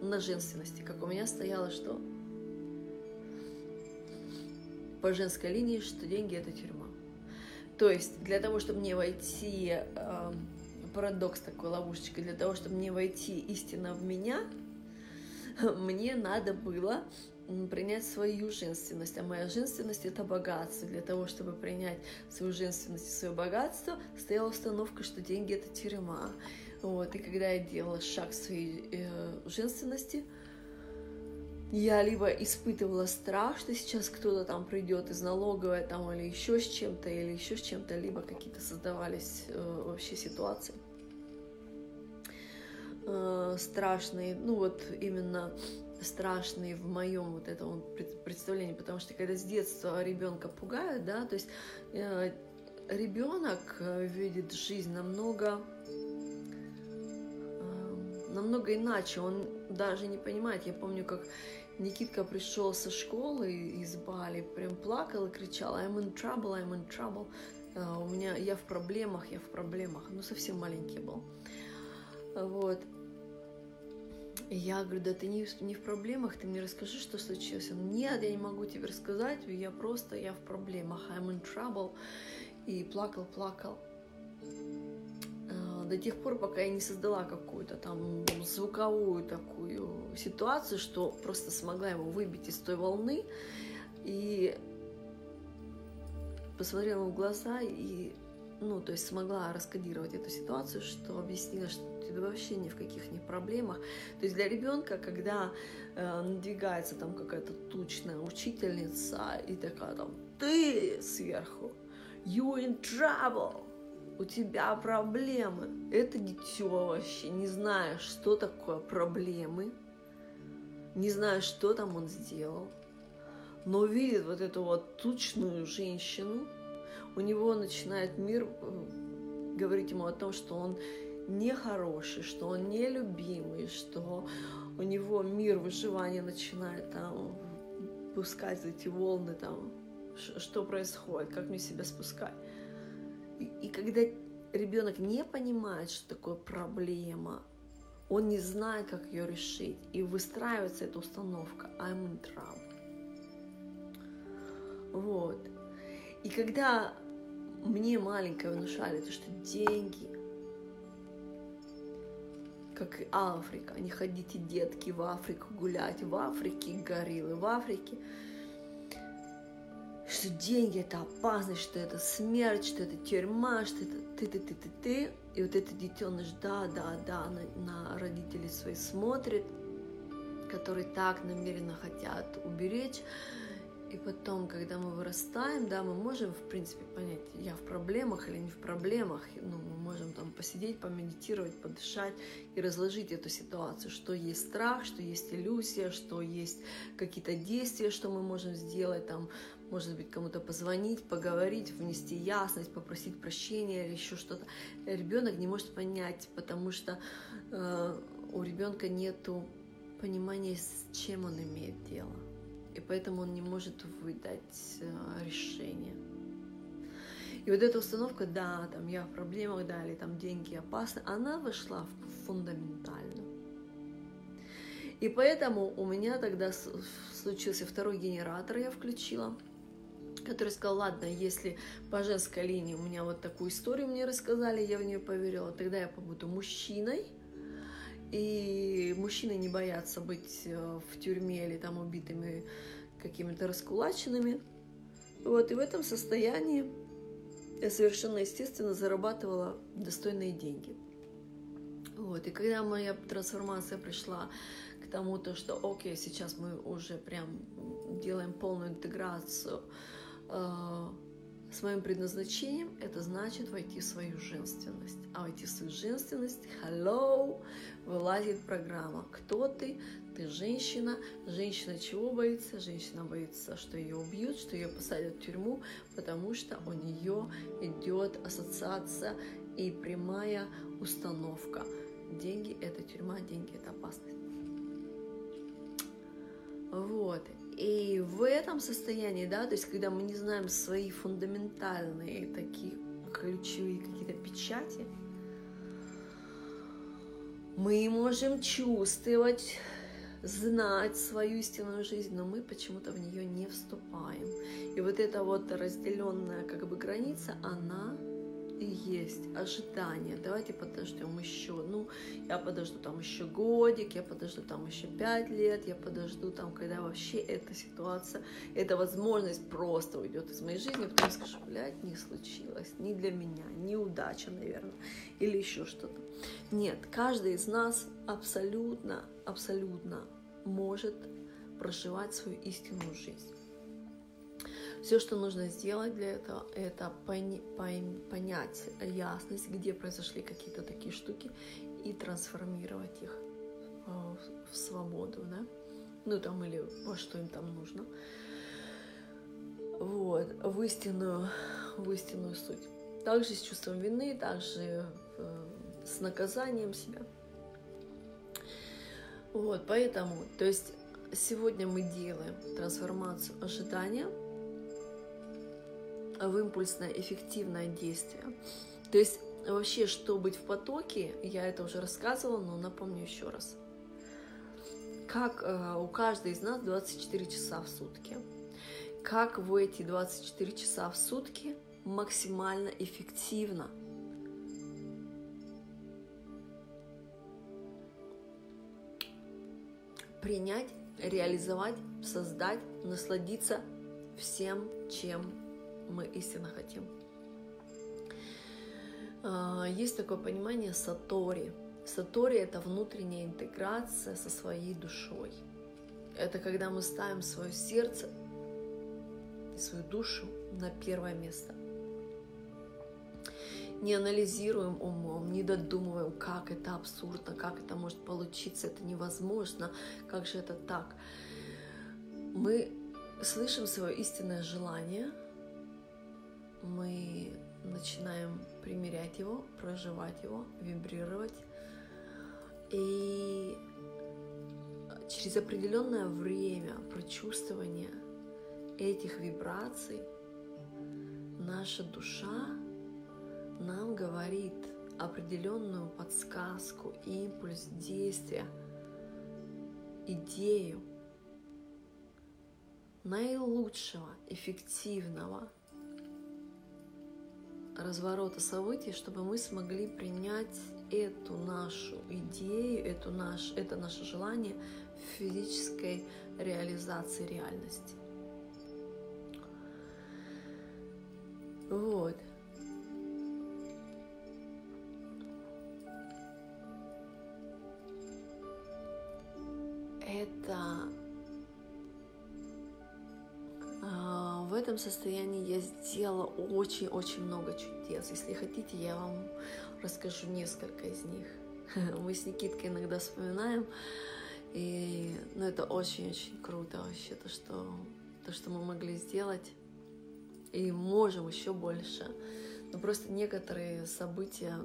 на женственности, как у меня стояло что? По женской линии, что деньги это тюрьма. То есть для того, чтобы мне войти, э, парадокс такой, ловушечка, для того, чтобы мне войти истинно в меня, *laughs* мне надо было принять свою женственность. А моя женственность — это богатство. Для того, чтобы принять свою женственность и свое богатство, стояла установка, что деньги — это тюрьма. Вот. И когда я делала шаг своей э, женственности, я либо испытывала страх, что сейчас кто-то там придет из налоговой там или еще с чем-то, или еще с чем-то, либо какие-то создавались э, вообще ситуации э, страшные, ну вот именно страшные в моем вот этом представлении, потому что когда с детства ребенка пугают, да, то есть э, ребенок э, видит жизнь намного э, намного иначе, он даже не понимает. Я помню, как Никитка пришел со школы из Бали, прям плакал и кричал I'm in trouble, I'm in trouble. Uh, у меня, я в проблемах, я в проблемах. Ну, совсем маленький был. Вот. Я говорю, да ты не, не в проблемах, ты мне расскажи, что случилось. Он, нет, я не могу тебе рассказать, я просто, я в проблемах, I'm in trouble. И плакал, плакал. А, до тех пор, пока я не создала какую-то там звуковую такую ситуацию, что просто смогла его выбить из той волны и посмотрела в глаза и ну, то есть смогла раскодировать эту ситуацию, что объяснила, что ты вообще ни в каких не проблемах. То есть для ребенка, когда э, надвигается там какая-то тучная учительница и такая там, ты сверху, you in trouble, у тебя проблемы. Это дитё вообще не знает, что такое проблемы, не знает, что там он сделал, но видит вот эту вот тучную женщину, у него начинает мир э, говорить ему о том, что он нехороший, что он нелюбимый, что у него мир выживания начинает там пускать эти волны, там, что происходит, как мне себя спускать. И, и когда ребенок не понимает, что такое проблема, он не знает, как ее решить, и выстраивается эта установка I'm in trouble. Вот. И когда мне маленькое внушали, то, что деньги, как и Африка, не ходите, детки, в Африку гулять, в Африке гориллы, в Африке, что деньги это опасность, что это смерть, что это тюрьма, что это ты-ты-ты-ты-ты. И вот этот детеныш, да, да, да, на, на родителей своих смотрит, которые так намеренно хотят уберечь, и потом, когда мы вырастаем, да, мы можем, в принципе, понять, я в проблемах или не в проблемах. Ну, мы можем там посидеть, помедитировать, подышать и разложить эту ситуацию, что есть страх, что есть иллюзия, что есть какие-то действия, что мы можем сделать, там, может быть, кому-то позвонить, поговорить, внести ясность, попросить прощения или еще что-то. Ребенок не может понять, потому что э, у ребенка нету понимания, с чем он имеет дело и поэтому он не может выдать э, решение. И вот эта установка, да, там я в проблемах, да, или там деньги опасны, она вошла в фундаментально. И поэтому у меня тогда случился второй генератор, я включила, который сказал, ладно, если по женской линии у меня вот такую историю мне рассказали, я в нее поверила, тогда я побуду мужчиной, и мужчины не боятся быть э, в тюрьме или там убитыми какими-то раскулаченными. Вот, и в этом состоянии я совершенно естественно зарабатывала достойные деньги. Вот, и когда моя трансформация пришла к тому, то, что, окей, сейчас мы уже прям делаем полную интеграцию э, с моим предназначением, это значит войти в свою женственность. А войти в свою женственность, hello, вылазит программа. Кто ты? Ты женщина. Женщина чего боится? Женщина боится, что ее убьют, что ее посадят в тюрьму, потому что у нее идет ассоциация и прямая установка. Деньги – это тюрьма, деньги – это опасность. Вот. И в этом состоянии, да, то есть когда мы не знаем свои фундаментальные такие ключевые какие-то печати, мы можем чувствовать, знать свою истинную жизнь, но мы почему-то в нее не вступаем. И вот эта вот разделенная как бы граница, она и есть ожидание. Давайте подождем еще. Ну, я подожду там еще годик, я подожду там еще пять лет, я подожду там, когда вообще эта ситуация, эта возможность просто уйдет из моей жизни, потом скажу, блядь, не случилось, не для меня, неудача, наверное, или еще что-то. Нет, каждый из нас абсолютно, абсолютно может проживать свою истинную жизнь. Все, что нужно сделать для этого, это понять ясность, где произошли какие-то такие штуки, и трансформировать их в, в свободу, да? Ну там или во что им там нужно. Вот, в истинную, в истинную суть. Также с чувством вины, также э, с наказанием себя. Вот, поэтому, то есть сегодня мы делаем трансформацию ожидания – в импульсное эффективное действие. То есть вообще, что быть в потоке, я это уже рассказывала, но напомню еще раз. Как э, у каждой из нас 24 часа в сутки. Как в эти 24 часа в сутки максимально эффективно принять, реализовать, создать, насладиться всем, чем мы истинно хотим. А, есть такое понимание сатори. Сатори – это внутренняя интеграция со своей душой. Это когда мы ставим свое сердце и свою душу на первое место. Не анализируем умом, не додумываем, как это абсурдно, как это может получиться, это невозможно, как же это так. Мы слышим свое истинное желание – мы начинаем примерять его, проживать его, вибрировать. И через определенное время прочувствования этих вибраций наша душа нам говорит определенную подсказку, импульс действия, идею наилучшего, эффективного – разворота событий, чтобы мы смогли принять эту нашу идею, эту наш, это наше желание физической реализации реальности. Вот. Это в этом состоянии я сделала очень-очень много чудес. Если хотите, я вам расскажу несколько из них. *laughs* Мы с Никиткой иногда вспоминаем, и ну, это очень-очень круто вообще, то что, то, что мы могли сделать, и можем еще больше. Но просто некоторые события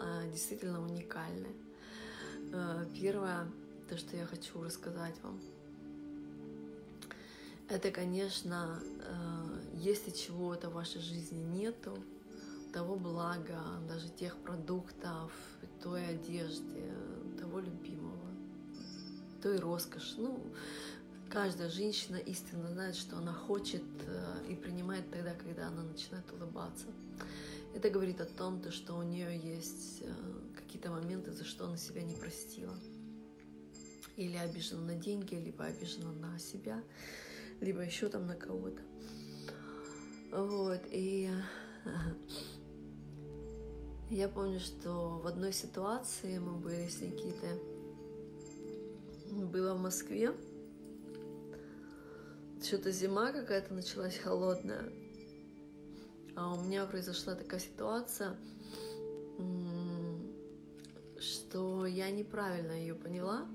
а, действительно уникальны. А, первое, то, что я хочу рассказать вам – это, конечно, э, если чего-то в вашей жизни нету, того блага, даже тех продуктов, той одежды, того любимого, той роскоши. Ну, каждая женщина истинно знает, что она хочет э, и принимает тогда, когда она начинает улыбаться. Это говорит о том, что у нее есть э, какие-то моменты, за что она себя не простила. Или обижена на деньги, либо обижена на себя либо еще там на кого-то. Вот, и я помню, что в одной ситуации мы были с Никитой, было в Москве, что-то зима какая-то началась холодная, А у меня произошла такая ситуация, что я неправильно ее поняла.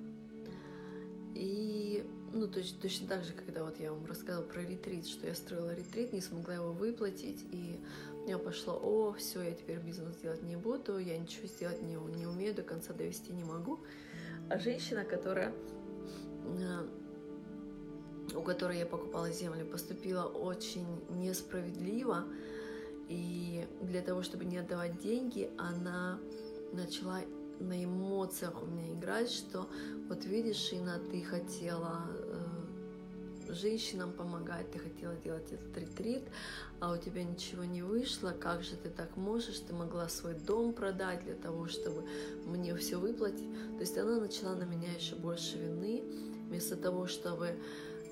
И, ну, то есть точно так же, когда вот я вам рассказывала про ретрит, что я строила ретрит, не смогла его выплатить, и у меня пошло, о, все, я теперь бизнес делать не буду, я ничего сделать не, не умею, до конца довести не могу. А женщина, которая э, у которой я покупала землю, поступила очень несправедливо. И для того, чтобы не отдавать деньги, она начала на эмоциях у меня играть, что вот видишь, Инна, ты хотела женщинам помогать, ты хотела делать этот ретрит, а у тебя ничего не вышло, как же ты так можешь, ты могла свой дом продать для того, чтобы мне все выплатить. То есть она начала на меня еще больше вины, вместо того, чтобы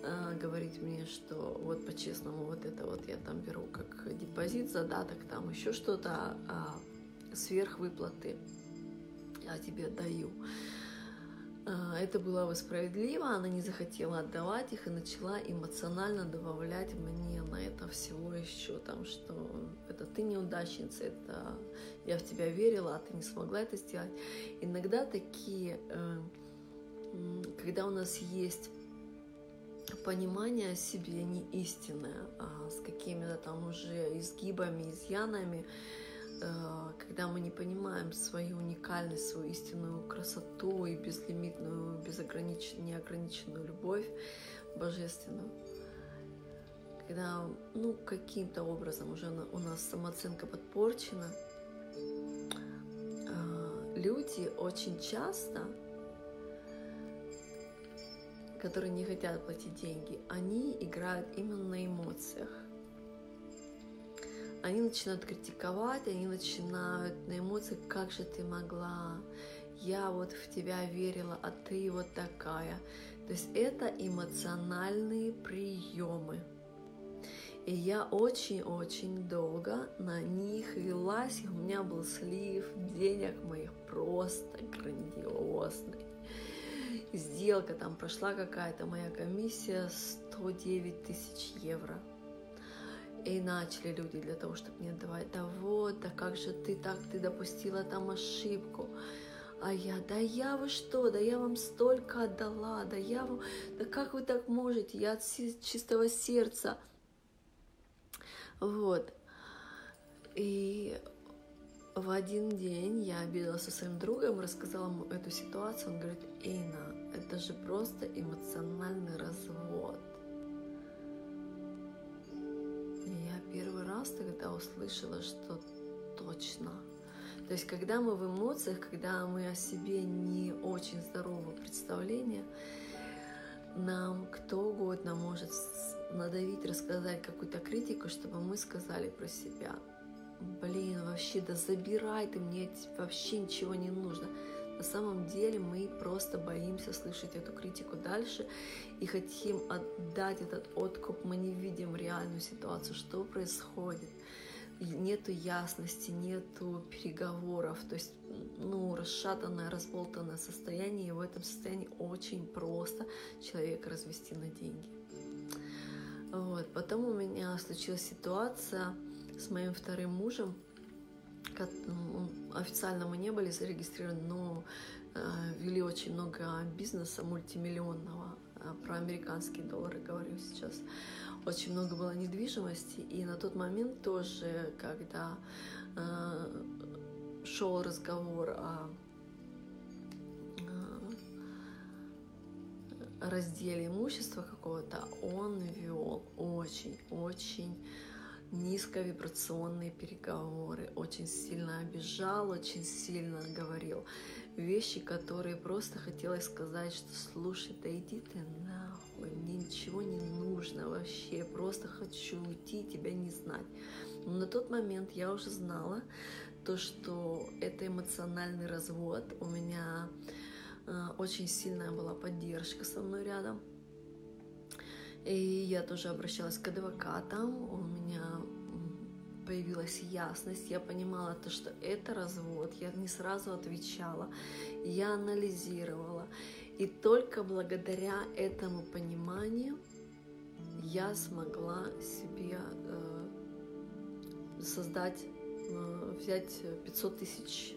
э, говорить мне, что вот по-честному вот это вот я там беру как депозит, задаток, там еще что-то, а сверх выплаты я тебе даю. А, это было справедливо, она не захотела отдавать их и начала эмоционально добавлять мне на это всего еще там, что это ты неудачница, это я в тебя верила, а ты не смогла это сделать. Иногда такие, э, когда у нас есть понимание о себе не истинное, а с какими-то там уже изгибами, изъянами, когда мы не понимаем свою уникальность, свою истинную красоту и безлимитную, безограниченную, неограниченную любовь божественную, когда ну, каким-то образом уже у нас самооценка подпорчена, э, люди очень часто которые не хотят платить деньги, они играют именно на эмоциях. Они начинают критиковать, они начинают на эмоциях, как же ты могла, я вот в тебя верила, а ты вот такая. То есть это эмоциональные приемы. И я очень-очень долго на них велась, и у меня был слив денег моих просто грандиозный сделка там прошла какая-то моя комиссия 109 тысяч евро. И начали люди для того, чтобы мне отдавать, да вот, да как же ты так, ты допустила там ошибку. А я, да я вы что, да я вам столько отдала, да я вам, да как вы так можете, я от чистого сердца. Вот. И в один день я обедала со своим другом, рассказала ему эту ситуацию. Он говорит, Эйна, это же просто эмоциональный развод. Раз тогда услышала, что точно. То есть, когда мы в эмоциях, когда мы о себе не очень здоровое представление, нам кто угодно может надавить, рассказать какую-то критику, чтобы мы сказали про себя – блин, вообще, да забирай ты, мне вообще ничего не нужно. На самом деле мы просто боимся слышать эту критику дальше и хотим отдать этот откуп, мы не видим реальную ситуацию, что происходит. Нету ясности, нету переговоров, то есть, ну, расшатанное, разболтанное состояние, и в этом состоянии очень просто человека развести на деньги. Вот. Потом у меня случилась ситуация, с моим вторым мужем. Официально мы не были зарегистрированы, но э, вели очень много бизнеса мультимиллионного. Э, про американские доллары говорю сейчас. Очень много было недвижимости. И на тот момент тоже, когда э, шел разговор о разделе имущества какого-то, он вел очень-очень низковибрационные переговоры, очень сильно обижал, очень сильно говорил вещи, которые просто хотелось сказать, что слушай, да иди ты нахуй, мне ничего не нужно вообще, просто хочу уйти, тебя не знать. Но на тот момент я уже знала то, что это эмоциональный развод, у меня э, очень сильная была поддержка со мной рядом – и я тоже обращалась к адвокатам, у меня появилась ясность, я понимала то, что это развод, я не сразу отвечала, я анализировала. И только благодаря этому пониманию я смогла себе э, создать, э, взять 500 тысяч,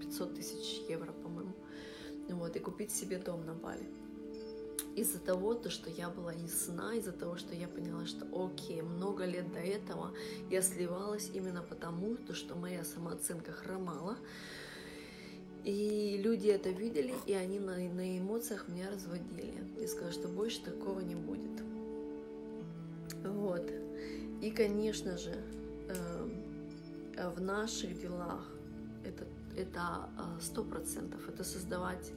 500 тысяч евро, по-моему, вот, и купить себе дом на Бали. Из-за того, то, что я была ясна, из-за того, что я поняла, что окей, много лет до этого я сливалась именно потому, то, что моя самооценка хромала, и люди это видели, и они на, на эмоциях меня разводили. И сказали, что больше такого не будет. Вот. И, конечно же, э, в наших делах это это сто процентов. Это создавать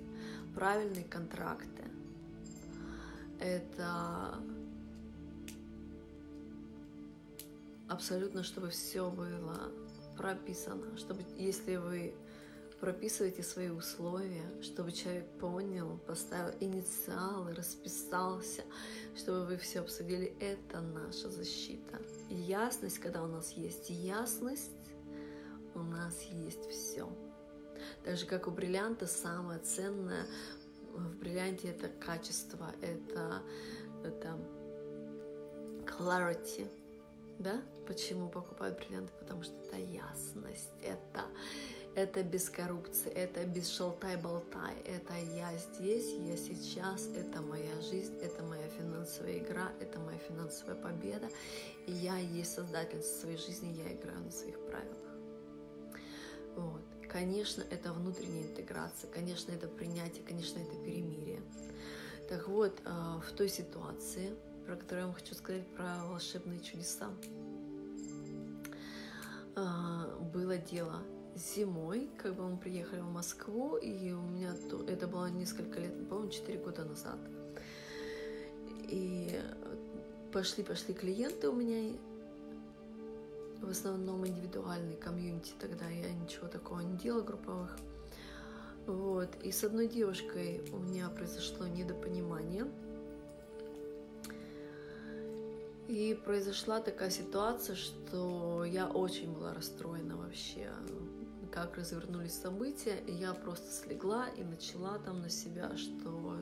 правильные контракты. Это абсолютно, чтобы все было прописано, чтобы если вы прописываете свои условия, чтобы человек понял, поставил инициалы, расписался, чтобы вы все обсудили. Это наша защита. Ясность, когда у нас есть ясность, у нас есть все. Так же, как у бриллианта, самое ценное в бриллианте это качество, это, это clarity, да? Почему покупают бриллианты? Потому что это ясность, это это без коррупции, это без шалтай-болтай, это я здесь, я сейчас, это моя жизнь, это моя финансовая игра, это моя финансовая победа, и я есть создатель своей жизни, я играю на своих правилах. Вот. Конечно, это внутренняя интеграция, конечно, это принятие, конечно, это перемирие. Так вот, а, в той ситуации, про которую я вам хочу сказать, про волшебные чудеса, а, было дело зимой, как бы мы приехали в Москву, и у меня это было несколько лет, по-моему, 4 года назад. И пошли-пошли клиенты у меня, в основном индивидуальный комьюнити, тогда я ничего такого не делала, групповых. Вот. И с одной девушкой у меня произошло недопонимание. И произошла такая ситуация, что я очень была расстроена вообще как развернулись события, и я просто слегла и начала там на себя, что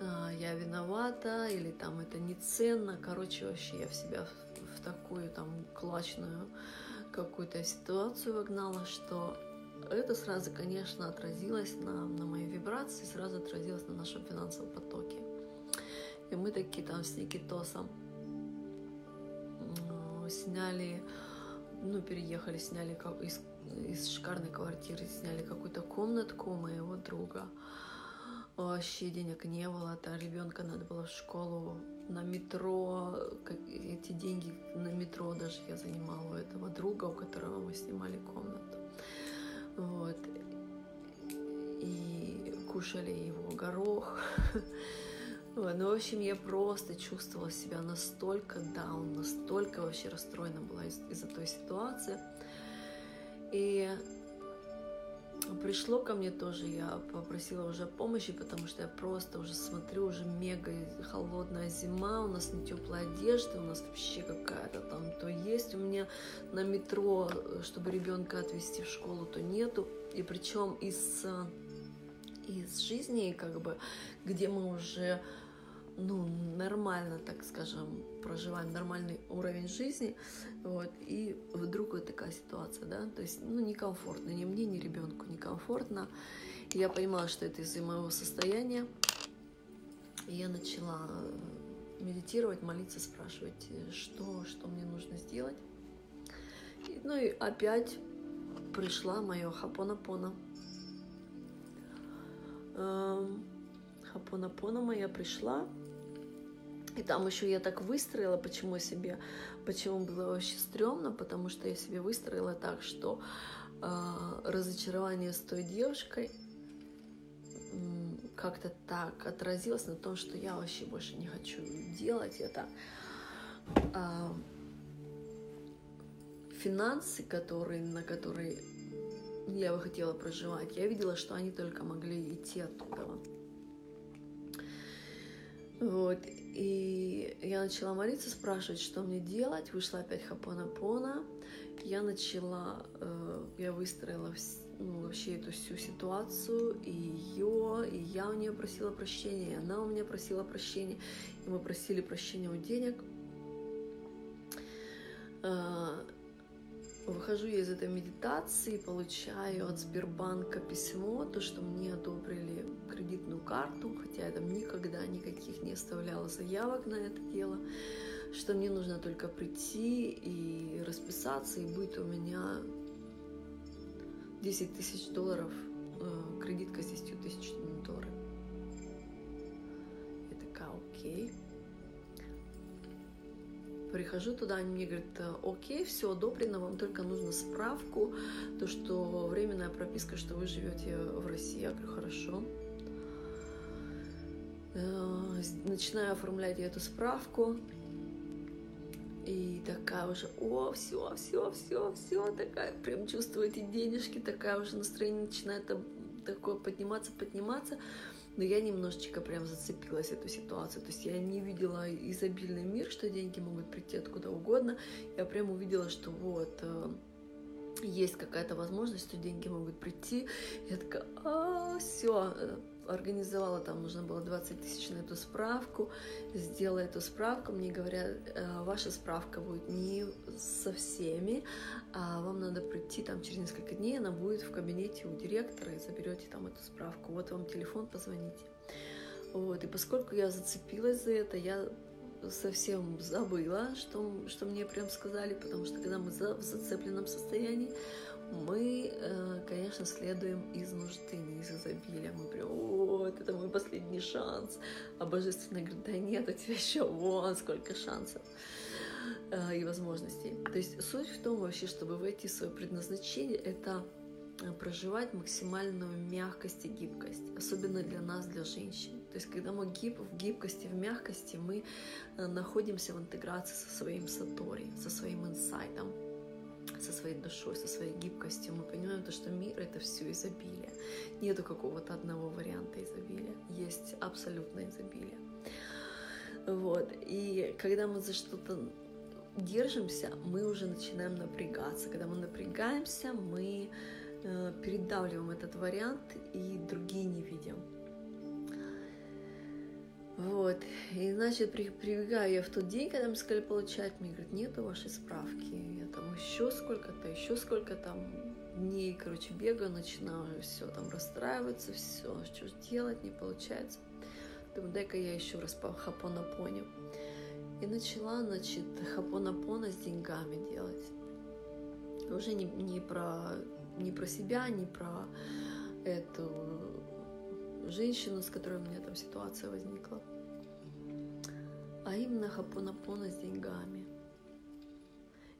э, я виновата, или там это не ценно. Короче, вообще я в себя такую там клачную какую-то ситуацию вогнала, что это сразу, конечно, отразилось на, на моей вибрации, сразу отразилось на нашем финансовом потоке. И мы такие там с Никитосом сняли, ну, переехали, сняли из из шикарной квартиры сняли какую-то комнатку моего друга. Вообще денег не было, то ребенка надо было в школу, на метро, эти деньги на метро даже я занимала у этого друга, у которого мы снимали комнату. Вот. И кушали его горох. *laughs* Ну, в общем, я просто чувствовала себя настолько даун, настолько вообще расстроена была из- из-за той ситуации. И пришло ко мне тоже, я попросила уже помощи, потому что я просто уже смотрю, уже мега холодная зима, у нас не теплая одежда, у нас вообще какая-то там то есть у меня на метро, чтобы ребенка отвезти в школу, то нету. И причем из, из жизни, как бы, где мы уже ну, нормально, так скажем, проживаем нормальный уровень жизни, вот, и вдруг вот такая ситуация, да, то есть, ну, некомфортно, ни мне, ни ребенку некомфортно. Я понимала, что это из-за моего состояния, и я начала медитировать, молиться, спрашивать, что, что мне нужно сделать. И, ну и опять пришла мое хапона-пона. Эм, хапона-пона моя пришла, и там еще я так выстроила, почему себе, почему было вообще стрёмно, потому что я себе выстроила так, что э, разочарование с той девушкой как-то так отразилось на том, что я вообще больше не хочу делать это. Э, финансы, которые, на которые я бы хотела проживать, я видела, что они только могли идти оттуда. Вот. И я начала молиться, спрашивать, что мне делать. Вышла опять хапона-пона. Я начала, э, я выстроила ну, вообще эту всю ситуацию, и ее, и я у нее просила прощения, и она у меня просила прощения, и мы просили прощения у денег. Э, Выхожу я из этой медитации, получаю от Сбербанка письмо, то, что мне одобрили кредитную карту, хотя я там никогда никаких не оставляла заявок на это дело, что мне нужно только прийти и расписаться, и будет у меня 10 тысяч долларов, э, кредитка с 10 тысячами долларов. Я такая, окей. Прихожу туда, они мне говорят, окей, все одобрено, вам только нужно справку, то, что временная прописка, что вы живете в России. Я говорю, хорошо. Э, начинаю оформлять эту справку. И такая уже, о, все, все, все, все, такая, прям чувствую эти денежки, такая уже настроение начинает такое подниматься, подниматься но я немножечко прям зацепилась эту ситуацию. То есть я не видела изобильный мир, что деньги могут прийти откуда угодно. Я прям увидела, что вот э, есть какая-то возможность, что деньги могут прийти. Я такая, а, все, э, организовала, там нужно было 20 тысяч на эту справку, сделала эту справку, мне говорят, «Э, ваша справка будет не со всеми, а вам надо прийти там через несколько дней, она будет в кабинете у директора, и заберете там эту справку, вот вам телефон, позвоните. Вот, и поскольку я зацепилась за это, я совсем забыла, что, что мне прям сказали, потому что когда мы в зацепленном состоянии, мы, э, конечно, следуем из нужды, не из изобилия. Мы прям, вот, это мой последний шанс. А Божественный говорит, да нет, у тебя еще вон сколько шансов э, и возможностей. То есть суть в том вообще, чтобы войти в свое предназначение, это э, проживать максимальную мягкость и гибкость, особенно для нас, для женщин. То есть, когда мы гиб, в гибкости, в мягкости, мы находимся в интеграции со своим сатори, со своим инсайтом со своей душой, со своей гибкостью, мы понимаем то, что мир — это все изобилие. Нету какого-то одного варианта изобилия. Есть абсолютное изобилие. Вот. И когда мы за что-то держимся, мы уже начинаем напрягаться. Когда мы напрягаемся, мы э, передавливаем этот вариант и другие не видим. Вот. И, значит, при, прибегаю я в тот день, когда мне сказали получать, мне говорят, нету вашей справки. Там еще сколько-то, еще сколько там дней, короче, бегаю, начинаю все там расстраиваться, все, что же делать, не получается. Думаю, дай-ка я еще раз по хапонапоне. И начала, значит, хапонапона с деньгами делать. Уже не, не, про, не про себя, не про эту женщину, с которой у меня там ситуация возникла, а именно хапонапона с деньгами.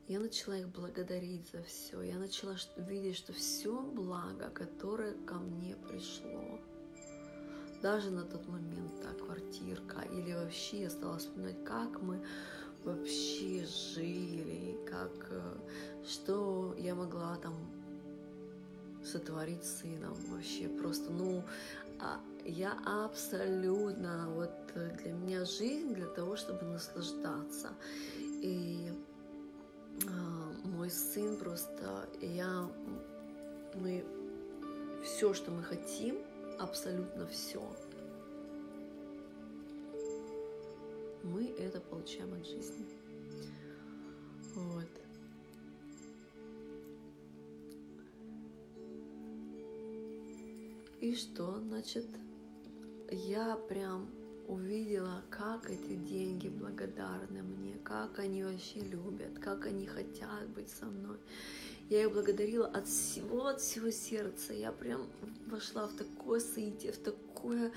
Я начала их благодарить за все. Я начала видеть, что все благо, которое ко мне пришло, даже на тот момент та квартирка, или вообще я стала вспоминать, как мы вообще жили, как, э, что я могла там сотворить сыном вообще просто, ну, а я абсолютно, вот для меня жизнь для того, чтобы наслаждаться. И мой сын просто, я, мы, все, что мы хотим, абсолютно все, мы это получаем от жизни. Вот. И что, значит, я прям увидела, как эти деньги благодарны мне, как они вообще любят, как они хотят быть со мной. Я их благодарила от всего, от всего сердца. Я прям вошла в такое соитие, в такое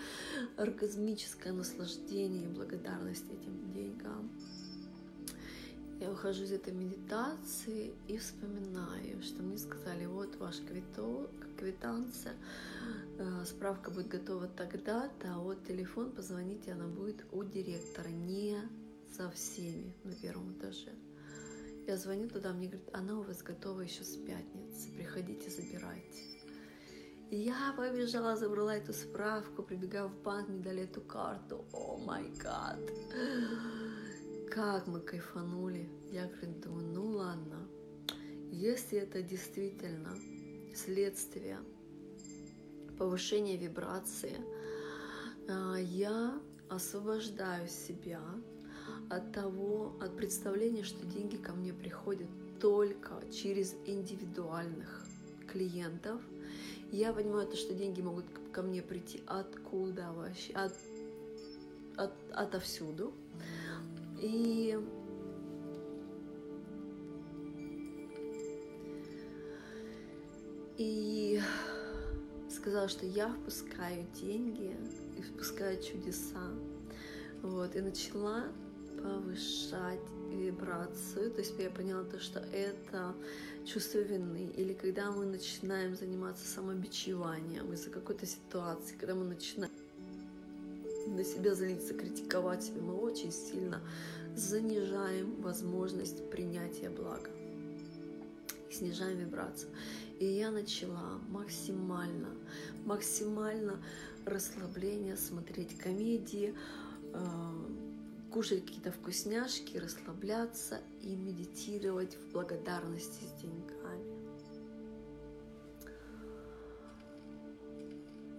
оргазмическое наслаждение и благодарность этим деньгам. Я выхожу из этой медитации и вспоминаю, что мне сказали, вот ваш квиток, квитанция, справка будет готова тогда-то, а вот телефон, позвоните, она будет у директора, не со всеми на первом этаже. Я звоню туда, мне говорят, она у вас готова еще с пятницы, приходите, забирайте. И я побежала, забрала эту справку, прибегаю в банк, мне дали эту карту. О май гад! Как мы кайфанули. Я говорю, думаю, ну ладно, если это действительно следствие повышения вибрации, а, я освобождаю себя от того, от представления, что деньги ко мне приходят только через индивидуальных клиентов. Я понимаю, то, что деньги могут ко мне прийти откуда вообще, от, от, отовсюду. И и сказала, что я впускаю деньги и впускаю чудеса. Вот, и начала повышать вибрацию, то есть я поняла то, что это чувство вины, или когда мы начинаем заниматься самобичеванием из-за какой-то ситуации, когда мы начинаем на себя злиться, критиковать себя, мы очень сильно занижаем возможность принятия блага снижаем вибрацию. И я начала максимально, максимально расслабление, смотреть комедии, э, кушать какие-то вкусняшки, расслабляться и медитировать в благодарности с деньгами.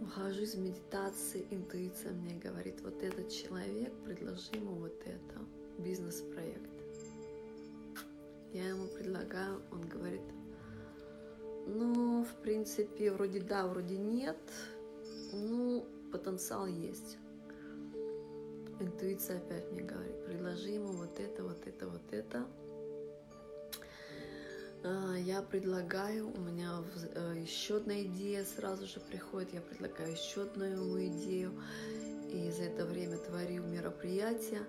Вхожусь в медитации, интуиция мне говорит, вот этот человек, предложи ему вот это, бизнес-проект. Я ему предлагаю, он говорит, ну, в принципе, вроде да, вроде нет. Ну, потенциал есть. Интуиция опять мне говорит, предложи ему вот это, вот это, вот это. А, я предлагаю, у меня э, еще одна идея сразу же приходит, я предлагаю еще одну ему идею, и за это время творю мероприятие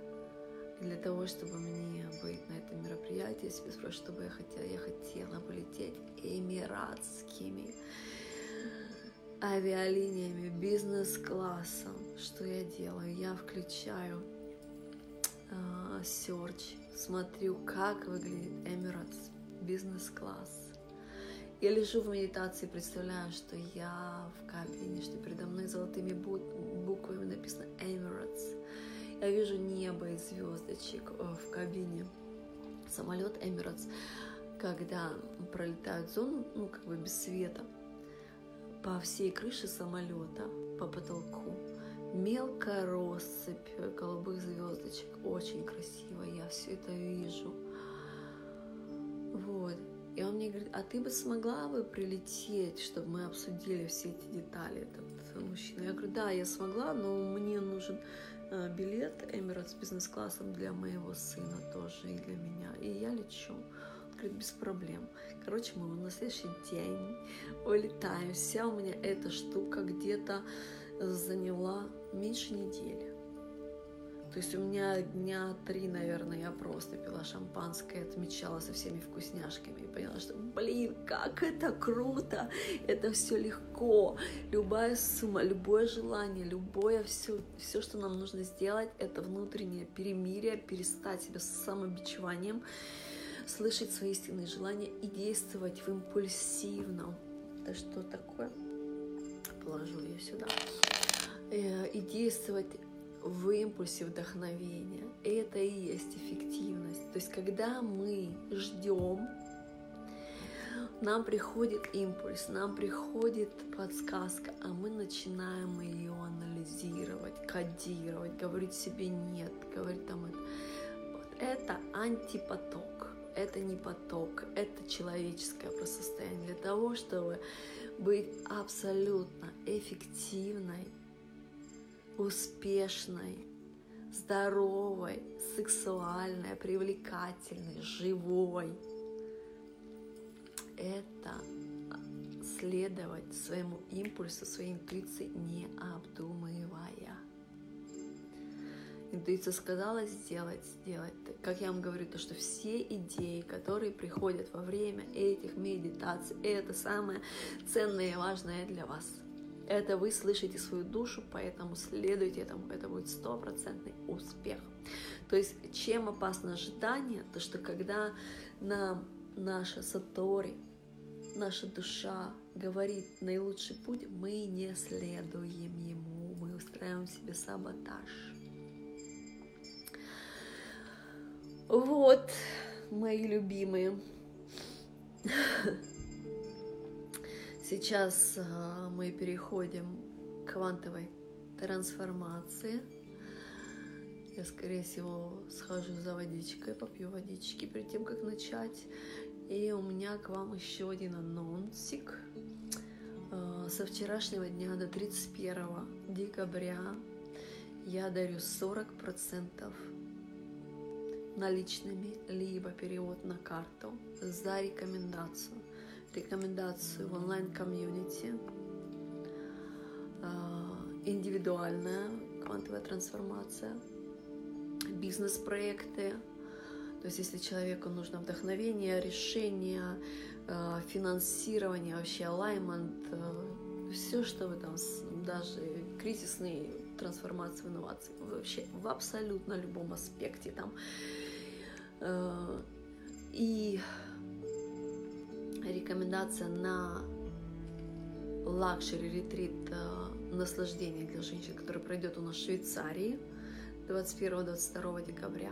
для того, чтобы мне быть на этом мероприятии, если спрашивают, что бы я хотела, я хотела полететь эмиратскими авиалиниями, бизнес-классом. Что я делаю? Я включаю э, search, смотрю, как выглядит Emirates бизнес-класс. Я лежу в медитации, представляю, что я в кабине, что передо мной золотыми буквами написано Emirates я вижу небо и звездочек э, в кабине. Самолет Emirates, когда пролетают зону, ну, как бы без света, по всей крыше самолета, по потолку, мелкая россыпь голубых звездочек, очень красиво, я все это вижу. Вот. И он мне говорит, а ты бы смогла бы прилететь, чтобы мы обсудили все эти детали, этот мужчина? Я говорю, да, я смогла, но мне нужен Э, билет Эмират с бизнес-классом для моего сына тоже и для меня. И я лечу. Он говорит, без проблем. Короче, мы на следующий день улетаем. Вся у меня эта штука где-то заняла меньше недели. То есть у меня дня три, наверное, я просто пила шампанское, отмечала со всеми вкусняшками и поняла, что, блин, как это круто, это все легко, любая сумма, любое желание, любое все, все, что нам нужно сделать, это внутреннее перемирие, перестать себя с самобичеванием, слышать свои истинные желания и действовать в импульсивном. Это что такое? Положу ее сюда. Э, и действовать в импульсе вдохновения. Это и есть эффективность. То есть, когда мы ждем, нам приходит импульс, нам приходит подсказка, а мы начинаем ее анализировать, кодировать, говорить себе нет, говорить там это. Вот это антипоток, это не поток, это человеческое просто состояние. Для того, чтобы быть абсолютно эффективной, успешной, здоровой, сексуальной, привлекательной, живой. Это следовать своему импульсу, своей интуиции, не обдумывая. Интуиция сказала сделать, сделать. Как я вам говорю, то, что все идеи, которые приходят во время этих медитаций, это самое ценное и важное для вас – это вы слышите свою душу, поэтому следуйте этому, это будет стопроцентный успех. То есть, чем опасно ожидание, то что когда нам наша сатори, наша душа говорит наилучший путь, мы не следуем ему, мы устраиваем себе саботаж. Вот, мои любимые. *laughs* Сейчас а, мы переходим к квантовой трансформации. Я, скорее всего, схожу за водичкой, попью водички перед тем, как начать. И у меня к вам еще один анонсик. Э, со вчерашнего дня до 31 декабря я дарю 40% наличными, либо перевод на карту за рекомендацию. Рекомендацию в онлайн-комьюнити, э, индивидуальная квантовая трансформация, бизнес-проекты. То есть если человеку нужно вдохновение, решение, э, финансирование, вообще алаймент, э, все, что вы там, даже кризисные трансформации, инновации, вообще в абсолютно любом аспекте там. И рекомендация на luxury ретрит наслаждение для женщин, который пройдет у нас в Швейцарии 21-22 декабря.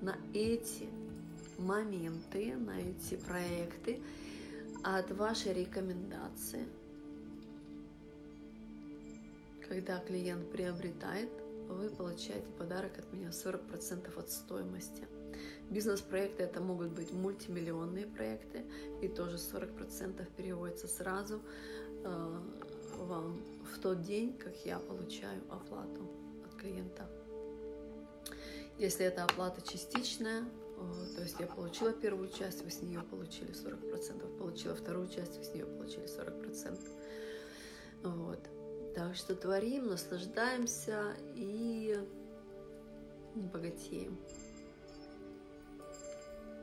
На эти моменты, на эти проекты от вашей рекомендации, когда клиент приобретает, вы получаете подарок от меня 40% от стоимости. Бизнес-проекты это могут быть мультимиллионные проекты, и тоже 40% переводится сразу э, вам в тот день, как я получаю оплату от клиента. Если это оплата частичная, э, то есть я получила первую часть, вы с нее получили 40%, получила вторую часть, вы с нее получили 40%. Вот. Так что творим, наслаждаемся и богатеем.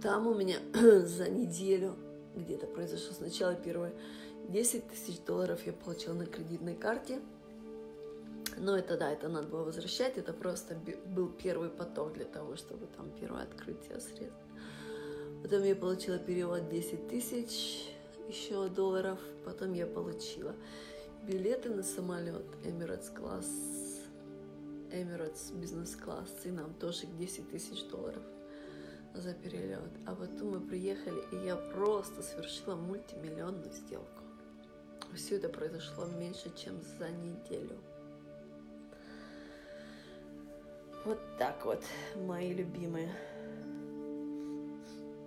там у меня *clears throat* за неделю где-то произошло сначала первое 10 тысяч долларов я получила на кредитной карте. Но это да, это надо было возвращать. Это просто был первый поток для того, чтобы там первое открытие средств. Потом я получила перевод 10 тысяч еще долларов. Потом я получила билеты на самолет Emirates класс, Emirates бизнес класс, и нам тоже 10 тысяч долларов за перелет. А потом мы приехали, и я просто совершила мультимиллионную сделку. Все это произошло меньше, чем за неделю. Вот так вот, мои любимые.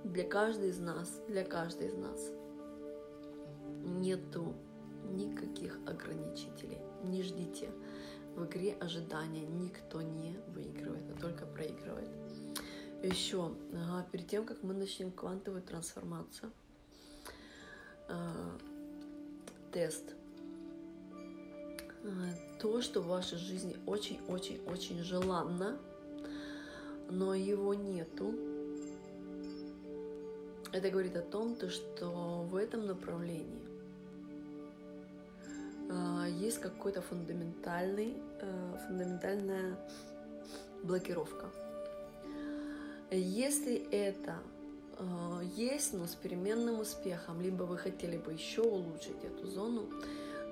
Для каждой из нас, для каждой из нас нету никаких ограничителей. Не ждите. В игре ожидания никто не выигрывает, а только проигрывает. Еще, перед тем, как мы начнем квантовую трансформацию, э, тест. Э, то, что в вашей жизни очень-очень-очень желанно, но его нету, это говорит о том, то, что в этом направлении э, есть какой-то фундаментальный, э, фундаментальная блокировка – если это э, есть, но с переменным успехом, либо вы хотели бы еще улучшить эту зону,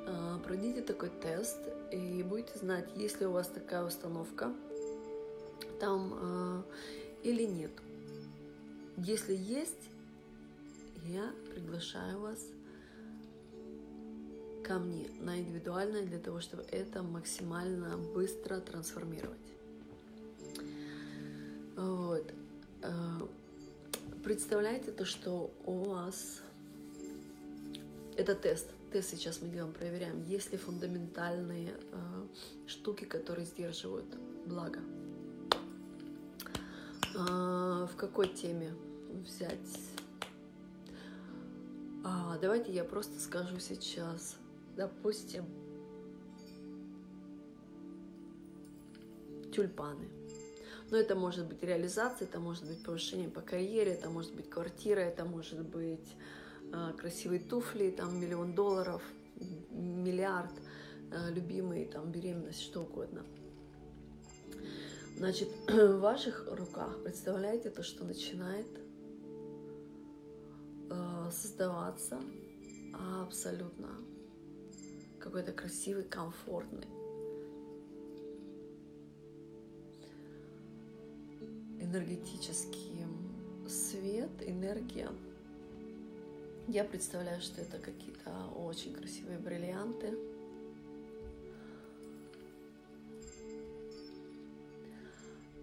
э, пройдите такой тест и будете знать, есть ли у вас такая установка там э, или нет. Если есть, я приглашаю вас ко мне на индивидуальное для того, чтобы это максимально быстро трансформировать. Вот. Э, представляете то, что у вас это тест. Тест сейчас мы делаем, проверяем, есть ли фундаментальные э, штуки, которые сдерживают благо. Э, в какой теме взять? А, давайте я просто скажу сейчас. Допустим, тюльпаны. Но это может быть реализация, это может быть повышение по карьере, это может быть квартира, это может быть э, красивые туфли, там миллион долларов, миллиард, э, любимый, там беременность, что угодно. Значит, *clears throat* в ваших руках представляете то, что начинает э, создаваться абсолютно какой-то красивый, комфортный. Энергетический свет, энергия. Я представляю, что это какие-то очень красивые бриллианты.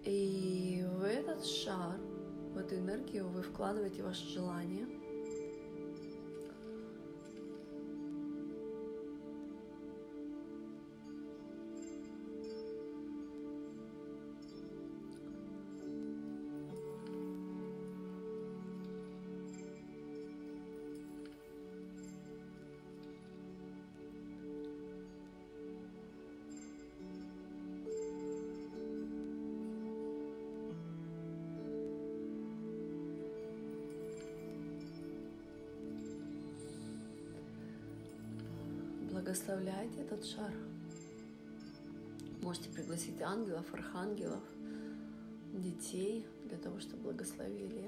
И в этот шар, в эту энергию вы вкладываете ваше желание – этот шар. Можете пригласить ангелов, архангелов, детей для того, чтобы благословили.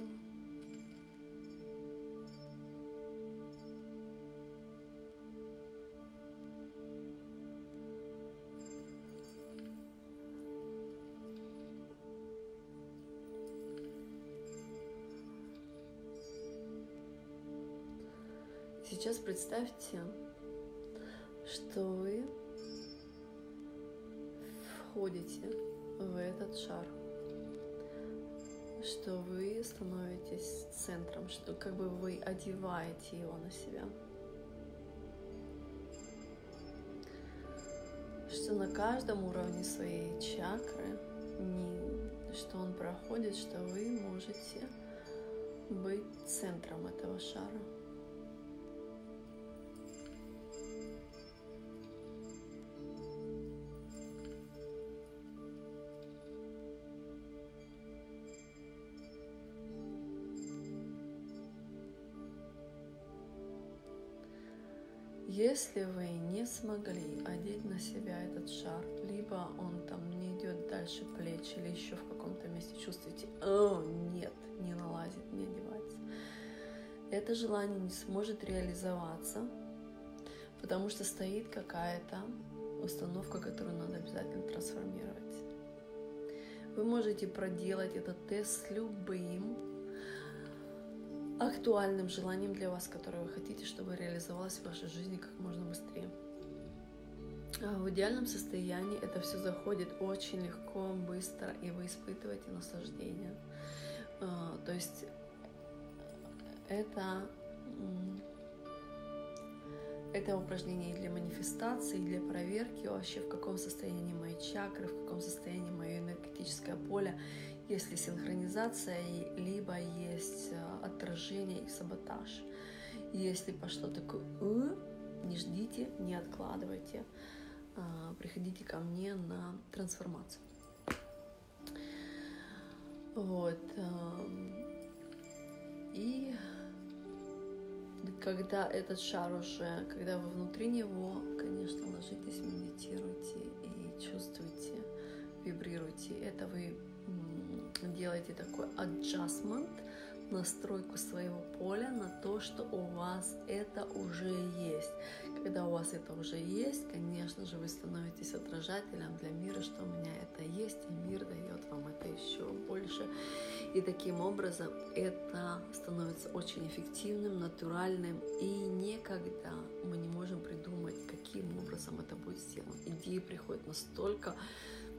Сейчас представьте, центром, что как бы вы одеваете его на себя. Что на каждом уровне своей чакры, что он проходит, что вы можете быть центром этого шара. Если вы не смогли одеть на себя этот шар, либо он там не идет дальше плеч или еще в каком-то месте чувствуете, о, нет, не налазит, не одевается, это желание не сможет реализоваться, потому что стоит какая-то установка, которую надо обязательно трансформировать. Вы можете проделать этот тест с любым актуальным желанием для вас, которое вы хотите, чтобы реализовалось в вашей жизни как можно быстрее. А в идеальном состоянии это все заходит очень легко, быстро, и вы испытываете наслаждение. А, то есть это, это упражнение для манифестации, для проверки вообще, в каком состоянии мои чакры, в каком состоянии мое энергетическое поле, есть ли синхронизация, либо есть э, отражение и саботаж. Если пошло такое «э», не ждите, не откладывайте, а, приходите ко мне на трансформацию. Вот. Эм, и когда этот шар уже, когда вы внутри него, конечно, ложитесь, медитируйте и чувствуйте, вибрируйте. Это вы делайте такой adjustment, настройку своего поля на то, что у вас это уже есть. Когда у вас это уже есть, конечно же, вы становитесь отражателем для мира, что у меня это есть, и мир дает вам это еще больше. И таким образом это становится очень эффективным, натуральным, и никогда мы не можем придумать, каким образом это будет сделано. Идеи приходят настолько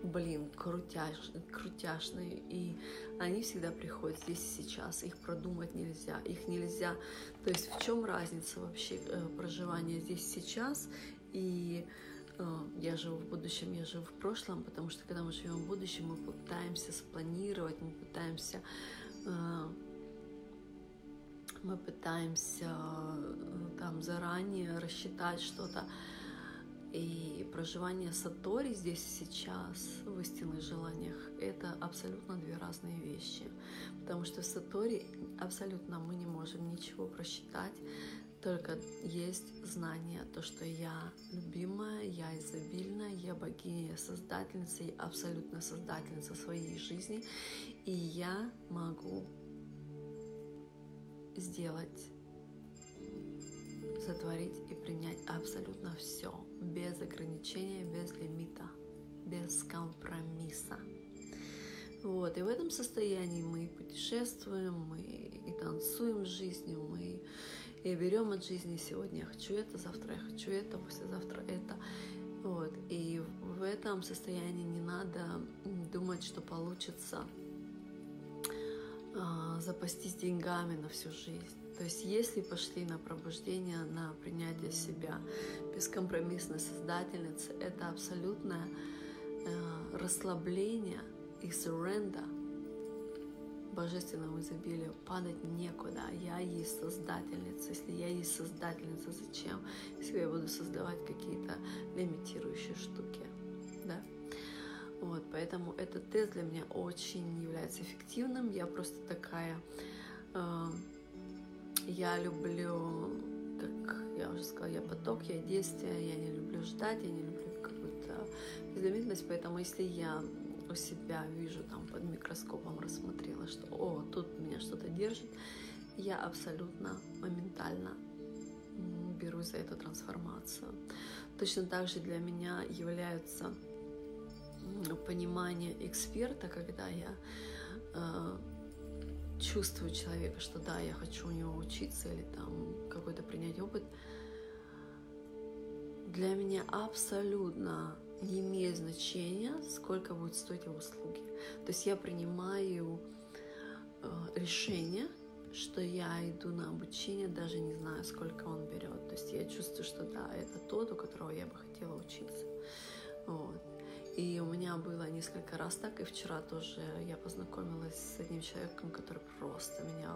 блин, крутяш, крутяшные, и они всегда приходят здесь и сейчас, их продумать нельзя, их нельзя, то есть в чем разница вообще э, проживания здесь сейчас? И э, я живу в будущем, я живу в прошлом, потому что когда мы живем в будущем, мы пытаемся спланировать, мы пытаемся э, мы пытаемся там заранее рассчитать что-то, и проживание сатори здесь сейчас, в истинных желаниях, это абсолютно две разные вещи. Потому что в сатори абсолютно мы не можем ничего просчитать, только есть знание, то, что я любимая, я изобильная, я богиня, я создательница, я абсолютно создательница своей жизни, и я могу сделать сотворить и принять абсолютно все, без ограничения, без лимита, без компромисса. Вот, и в этом состоянии мы путешествуем, мы и танцуем с жизнью, мы и берем от жизни сегодня я хочу это, завтра я хочу это, послезавтра это. Вот. И в этом состоянии не надо думать, что получится а, запастись деньгами на всю жизнь. То есть если пошли на пробуждение, на принятие себя, бескомпромиссной создательницы, это абсолютное э, расслабление и surrender божественному изобилию падать некуда. Я есть создательница. Если я есть создательница, зачем? Если я буду создавать какие-то лимитирующие штуки. Вот, поэтому этот тест для меня очень является эффективным. Я просто такая... Э, я люблю, как я уже сказала, я поток, я действие, я не люблю ждать, я не люблю какую-то безлимитность, поэтому если я у себя вижу там под микроскопом рассмотрела, что о, тут меня что-то держит, я абсолютно моментально берусь за эту трансформацию. Точно так же для меня являются понимание эксперта, когда я э, чувствую человека, что да, я хочу у него учиться или там какой-то принять опыт, для меня абсолютно не имеет значения, сколько будет стоить его услуги. То есть я принимаю э, решение, что я иду на обучение, даже не знаю, сколько он берет. То есть я чувствую, что да, это тот, у которого я бы хотела учиться. Вот. И у меня было несколько раз так, и вчера тоже я познакомилась с одним человеком, который просто меня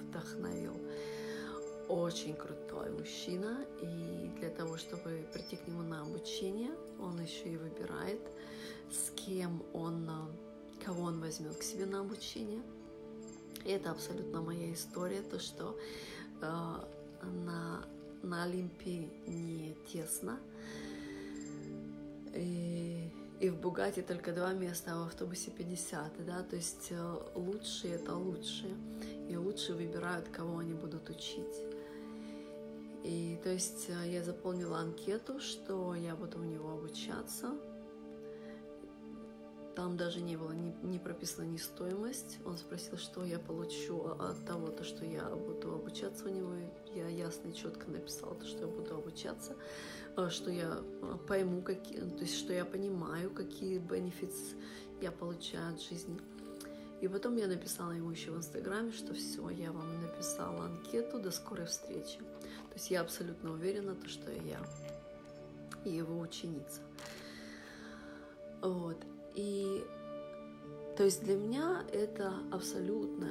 вдохновил очень крутой мужчина, и для того, чтобы прийти к нему на обучение, он еще и выбирает, с кем он, кого он возьмет к себе на обучение. И это абсолютно моя история, то, что э, на, на Олимпе не тесно, и, и в Бугате только два места, а в автобусе 50, да, то есть э, лучшие это лучшие, и лучше выбирают, кого они будут учить. И то есть э, я заполнила анкету, что я буду у него обучаться. Там даже не было, не, не прописана ни стоимость. Он спросил, что я получу от того, то, что я буду обучаться у него. Я ясно и четко написала, то, что я буду обучаться, э, что я э, пойму, какие, то есть что я понимаю, какие бенефиты я получаю от жизни. И потом я написала ему еще в Инстаграме, что все, я вам написала анкету, до скорой встречи. То есть я абсолютно уверена, то, что я его ученица. Вот. И то есть для меня это абсолютно,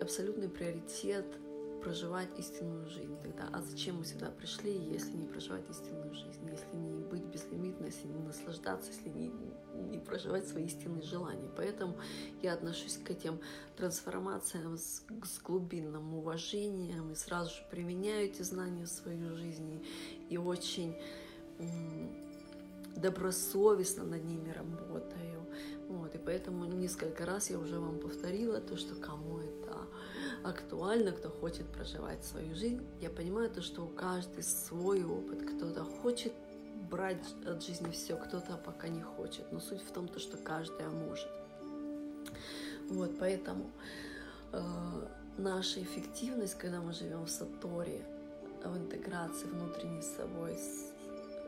абсолютный приоритет проживать истинную жизнь тогда. А зачем мы сюда пришли, если не проживать истинную жизнь, если не быть безлимитной, если не наслаждаться, если не, не проживать свои истинные желания. Поэтому я отношусь к этим трансформациям с, с глубинным уважением и сразу же применяю эти знания в свою жизнь и очень добросовестно над ними работаю. Вот, и поэтому несколько раз я уже вам повторила то, что кому это актуально, кто хочет проживать свою жизнь. Я понимаю то, что у каждого свой опыт. Кто-то хочет брать от жизни все, кто-то пока не хочет. Но суть в том, то, что каждый может. Вот, поэтому э, наша эффективность, когда мы живем в саторе, в интеграции внутренней с собой, с,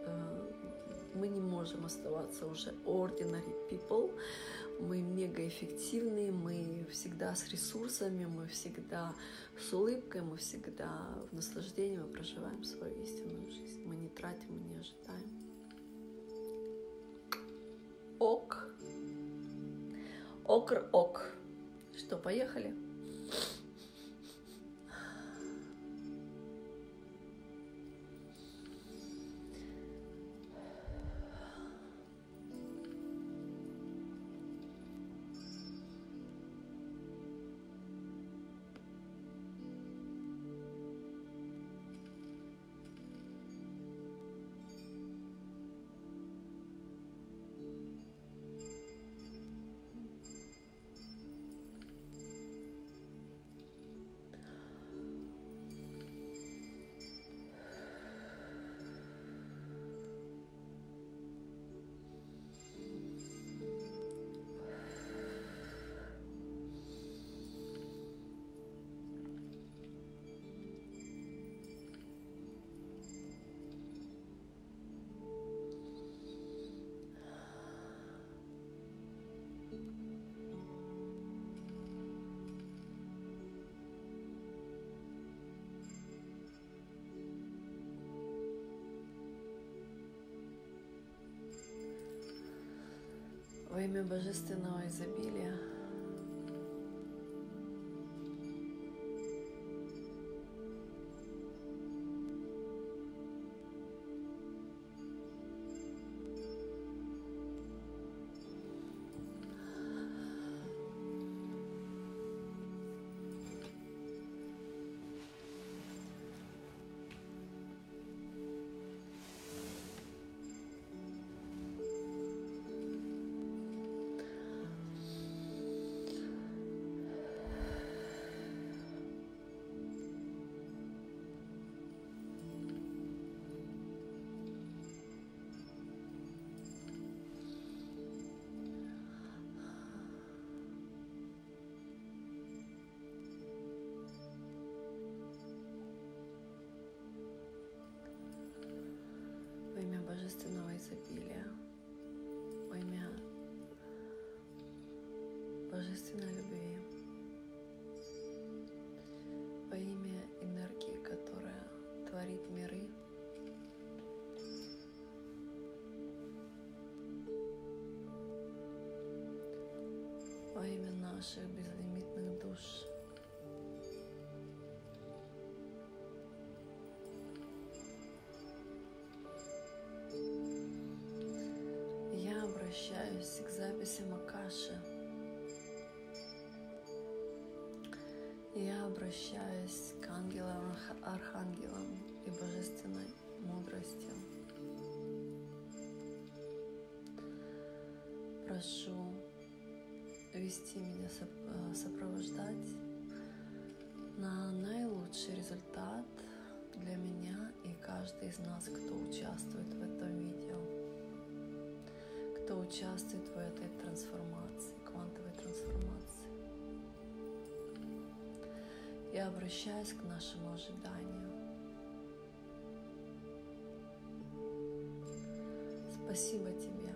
э, мы не можем оставаться уже ordinary people, мы мега эффективные, мы всегда с ресурсами, мы всегда с улыбкой, мы всегда в наслаждении, мы проживаем свою истинную жизнь. Мы не тратим, мы не ожидаем. Ок. Окр-ок. Что, поехали? Во имя Божественного изобилия. Божественной любви, во имя энергии, которая творит миры. Во имя наших безлимитных душ. Я обращаюсь к записям Акаши. Обращаюсь к ангелам, арх- архангелам и божественной мудрости. Прошу вести меня, э, сопровождать на наилучший результат для меня и каждый из нас, кто участвует в этом видео кто участвует в этой трансформации, Я обращаюсь к нашему ожиданию. Спасибо тебе.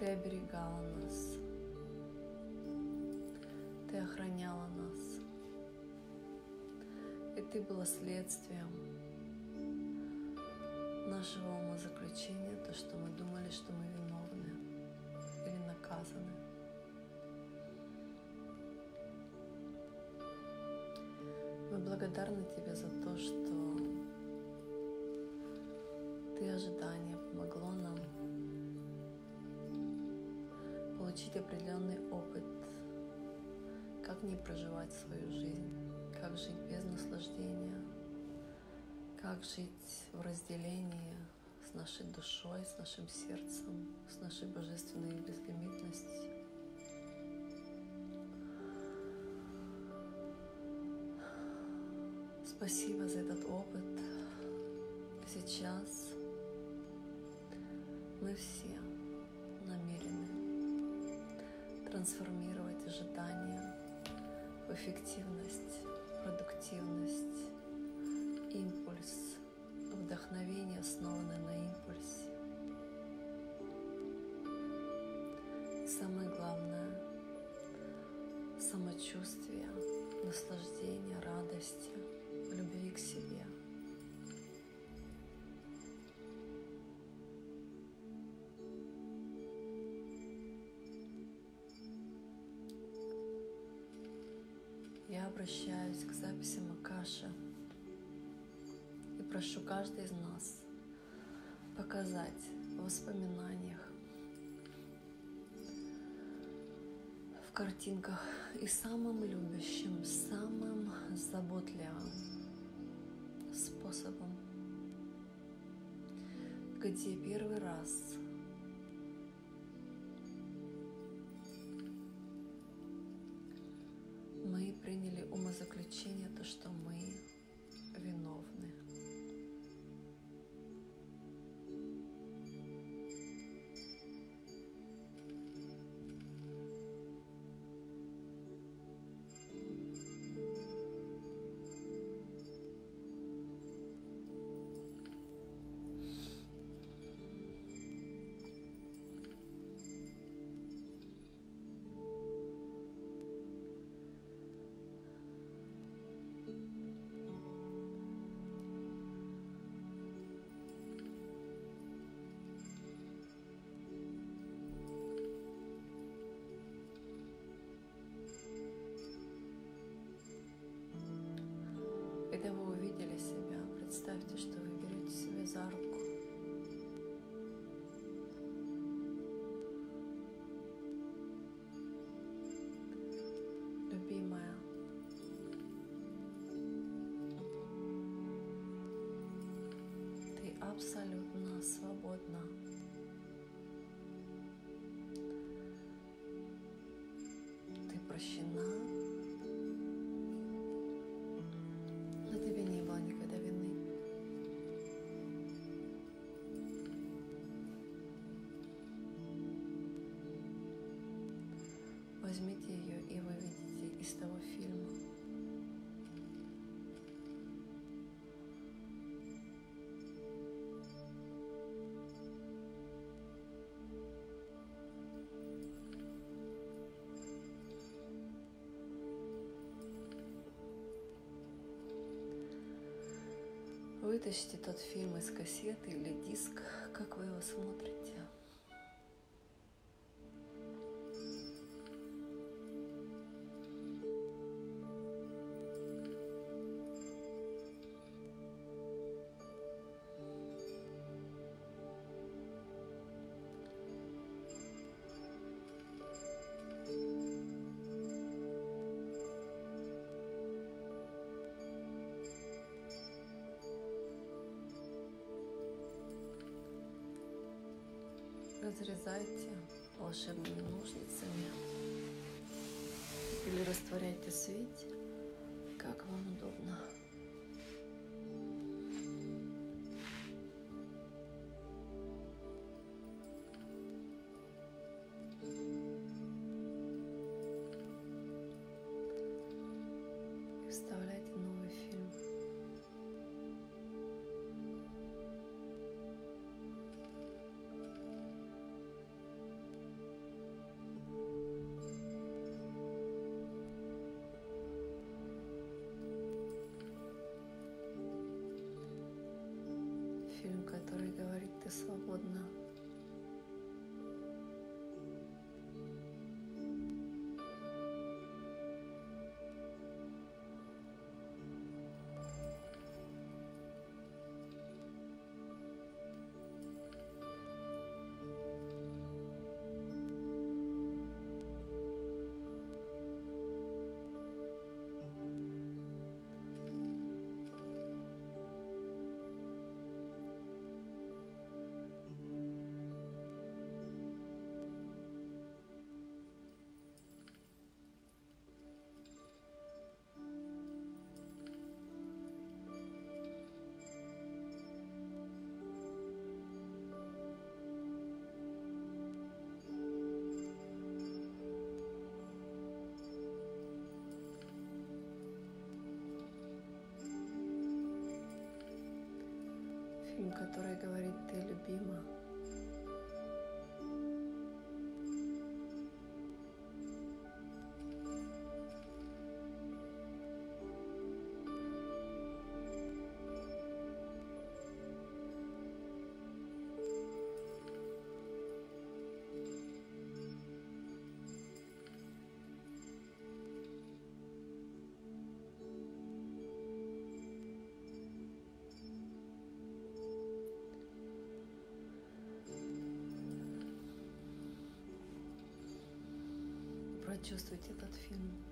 Ты оберегала нас. Ты охраняла нас. И ты была следствием нашего умозаключения, то, что мы думали, что мы виновны Тебе за то, что Ты ожидание помогло нам получить определенный опыт, как не проживать свою жизнь, как жить без наслаждения, как жить в разделении с нашей душой, с нашим сердцем, с нашей божественной безлимитностью. Спасибо за этот опыт. Сейчас мы все намерены трансформировать ожидания в эффективность, продуктивность, импульс, вдохновение, основанное на импульсе. Самое главное – самочувствие, наслаждение, радости, любви к себе. Я обращаюсь к записям Акаши и прошу каждый из нас показать в воспоминаниях, в картинках и самым любящим, самым заботливым где первый раз Представьте, что Возьмите ее и выведите из того фильма. Вытащите тот фильм из кассеты или диск, как вы его смотрите. Который говорит, ты любима. Прочувствуйте этот фильм.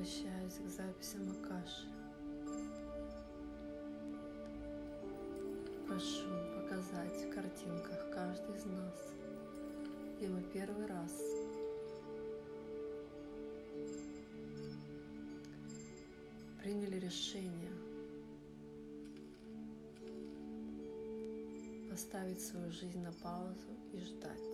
возвращаюсь к записям Акаши. Прошу показать в картинках каждый из нас, где мы первый раз приняли решение поставить свою жизнь на паузу и ждать.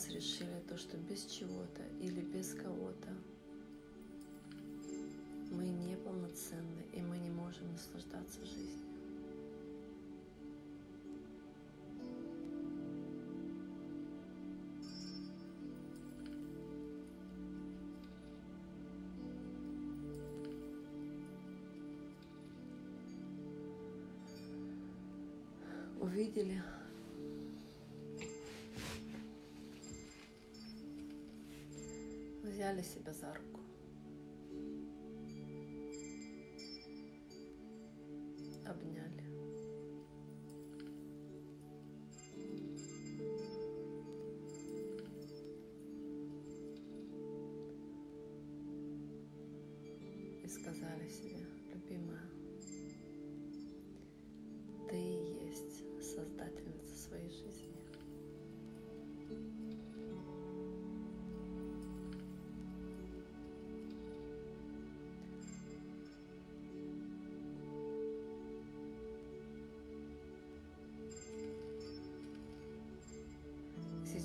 Раз решили то, что без чего-то или без кого-то мы неполноценны, и мы не можем наслаждаться жизнью. увидели взяли себя за руку.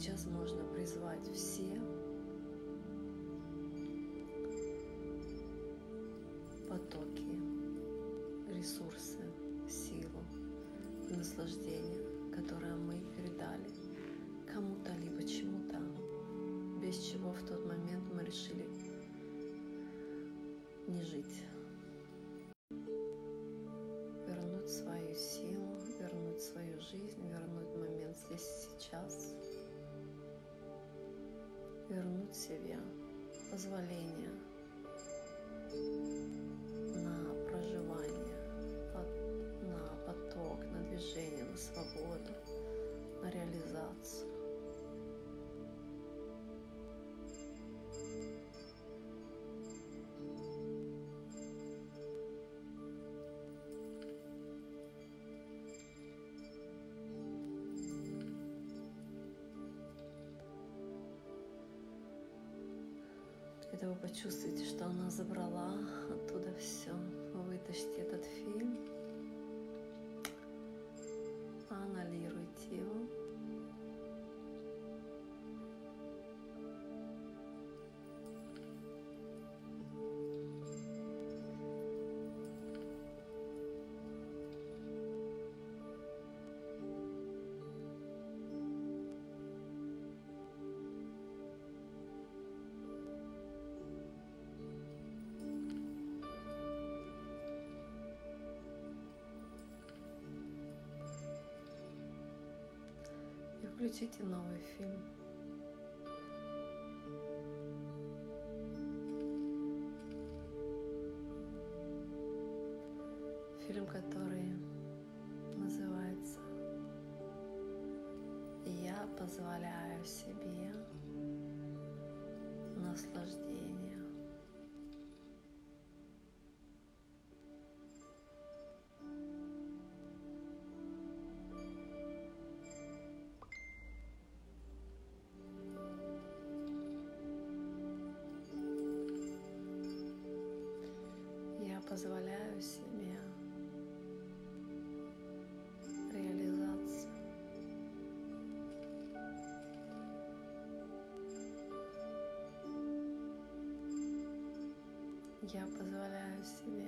Сейчас можно призвать все. Потоки, ресурсы, силу наслаждение, которое мы себе позволение Когда вы почувствуете, что она забрала оттуда все, вытащите этот фильм, включите новый фильм. Позволяю себе реализацию. Я позволяю себе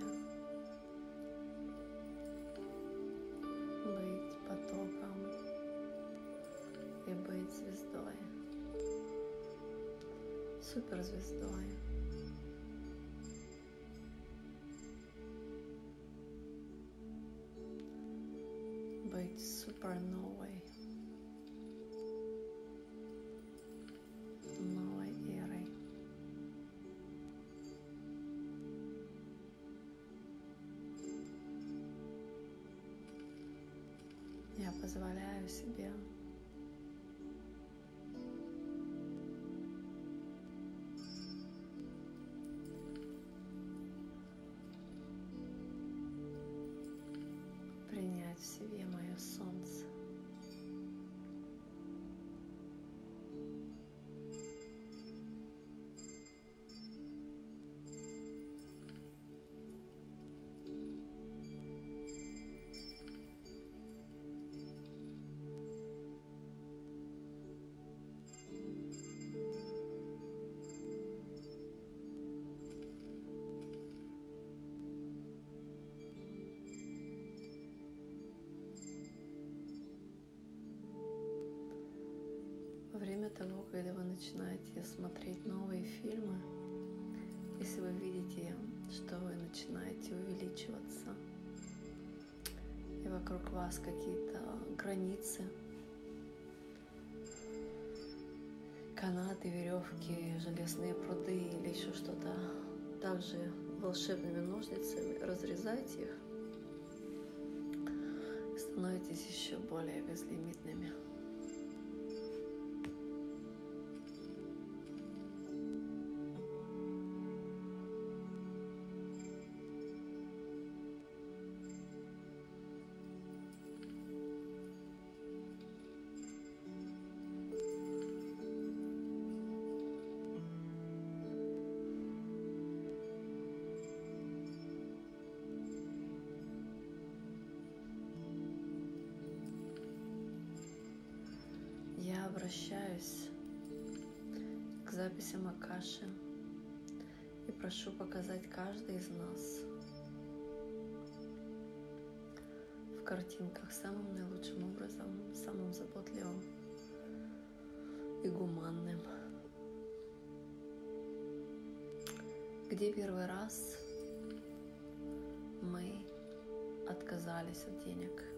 быть потоком и быть звездой, суперзвездой. Того, когда вы начинаете смотреть новые фильмы, если вы видите, что вы начинаете увеличиваться, и вокруг вас какие-то границы, канаты, веревки, железные пруды или еще что-то, также волшебными ножницами разрезайте их, становитесь еще более безлимитными. Обращаюсь к записям Акаши и прошу показать каждый из нас в картинках самым наилучшим образом, самым заботливым и гуманным. Где первый раз мы отказались от денег –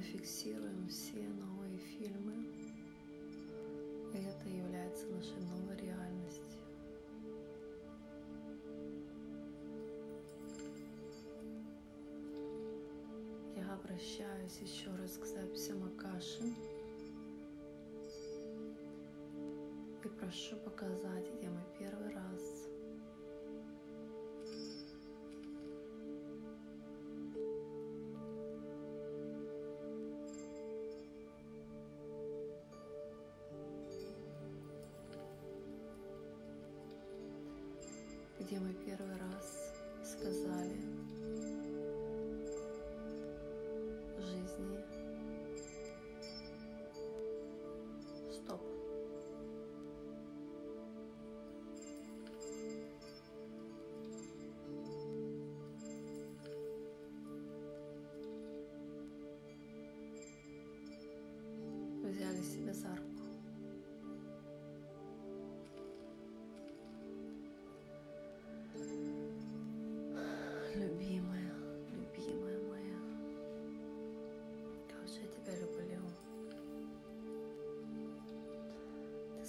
фиксируем все новые фильмы, и это является нашей новой реальностью. Я обращаюсь еще раз к записям Акаши и прошу показать, где мы первый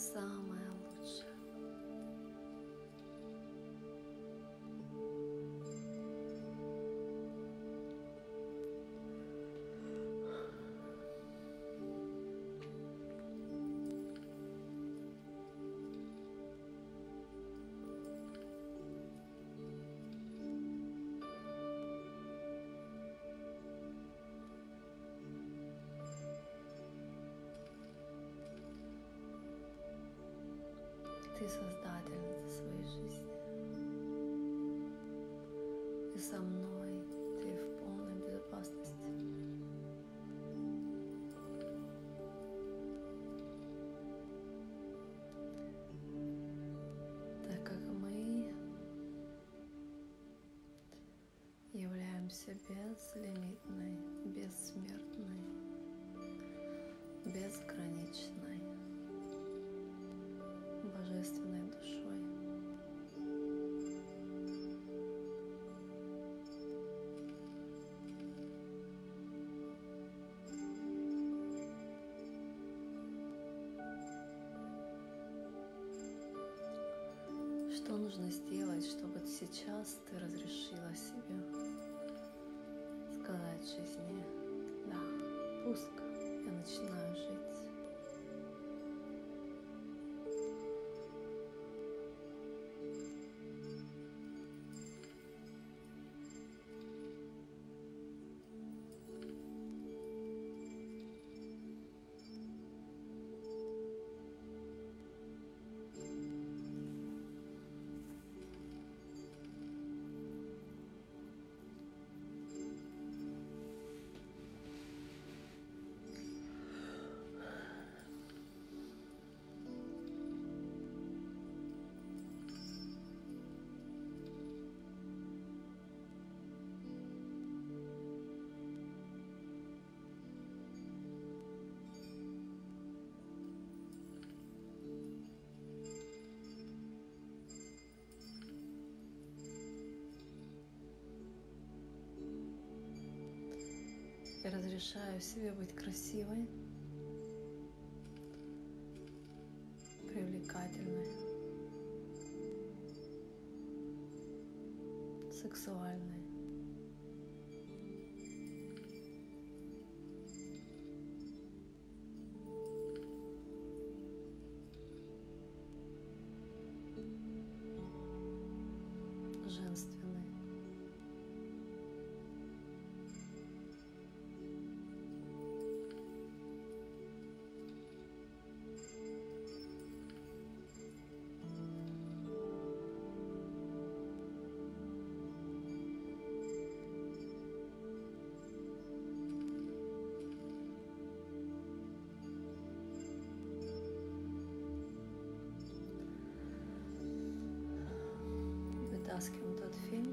Ты Ты создательница своей жизни. И со мной ты в полной безопасности. Так как мы являемся безлимитной, бессмертной, сейчас ты разрешила себе сказать жизни, да, пускай я начинаю Я разрешаю себе быть красивой, Вытаскиваем тот фильм. Разрезаем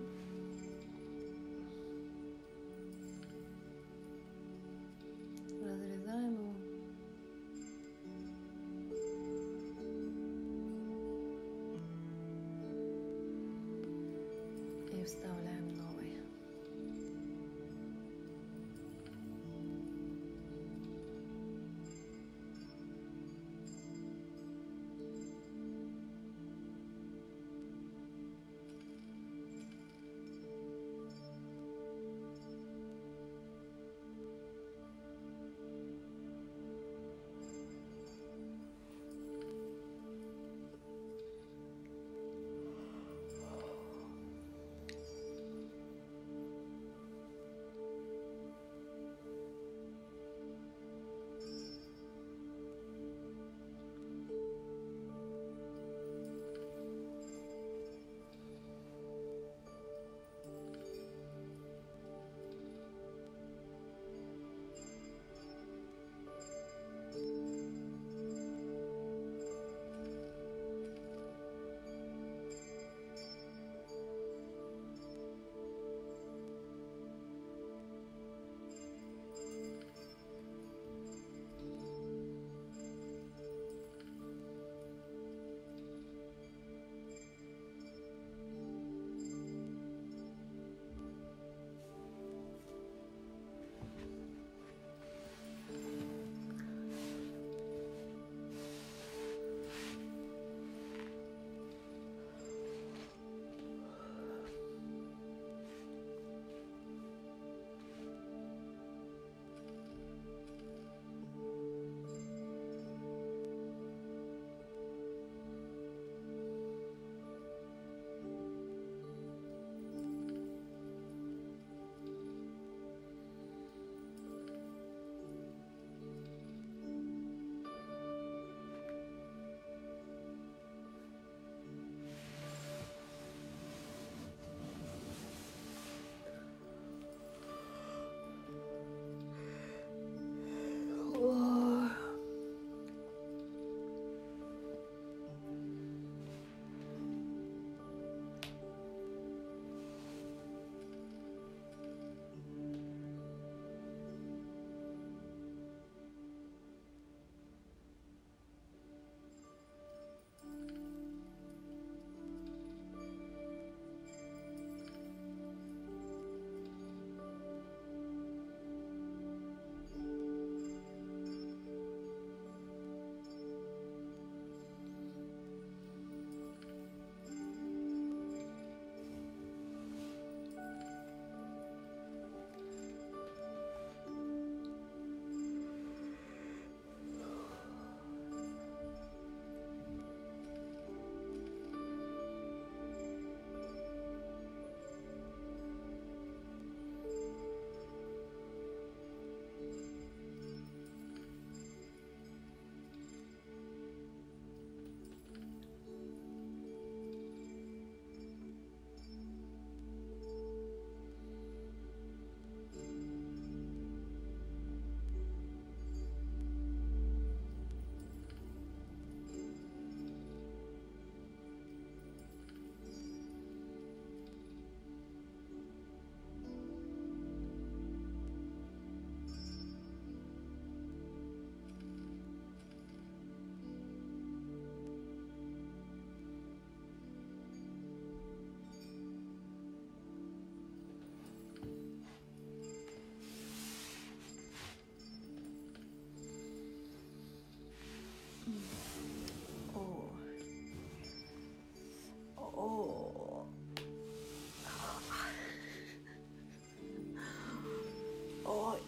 Ой.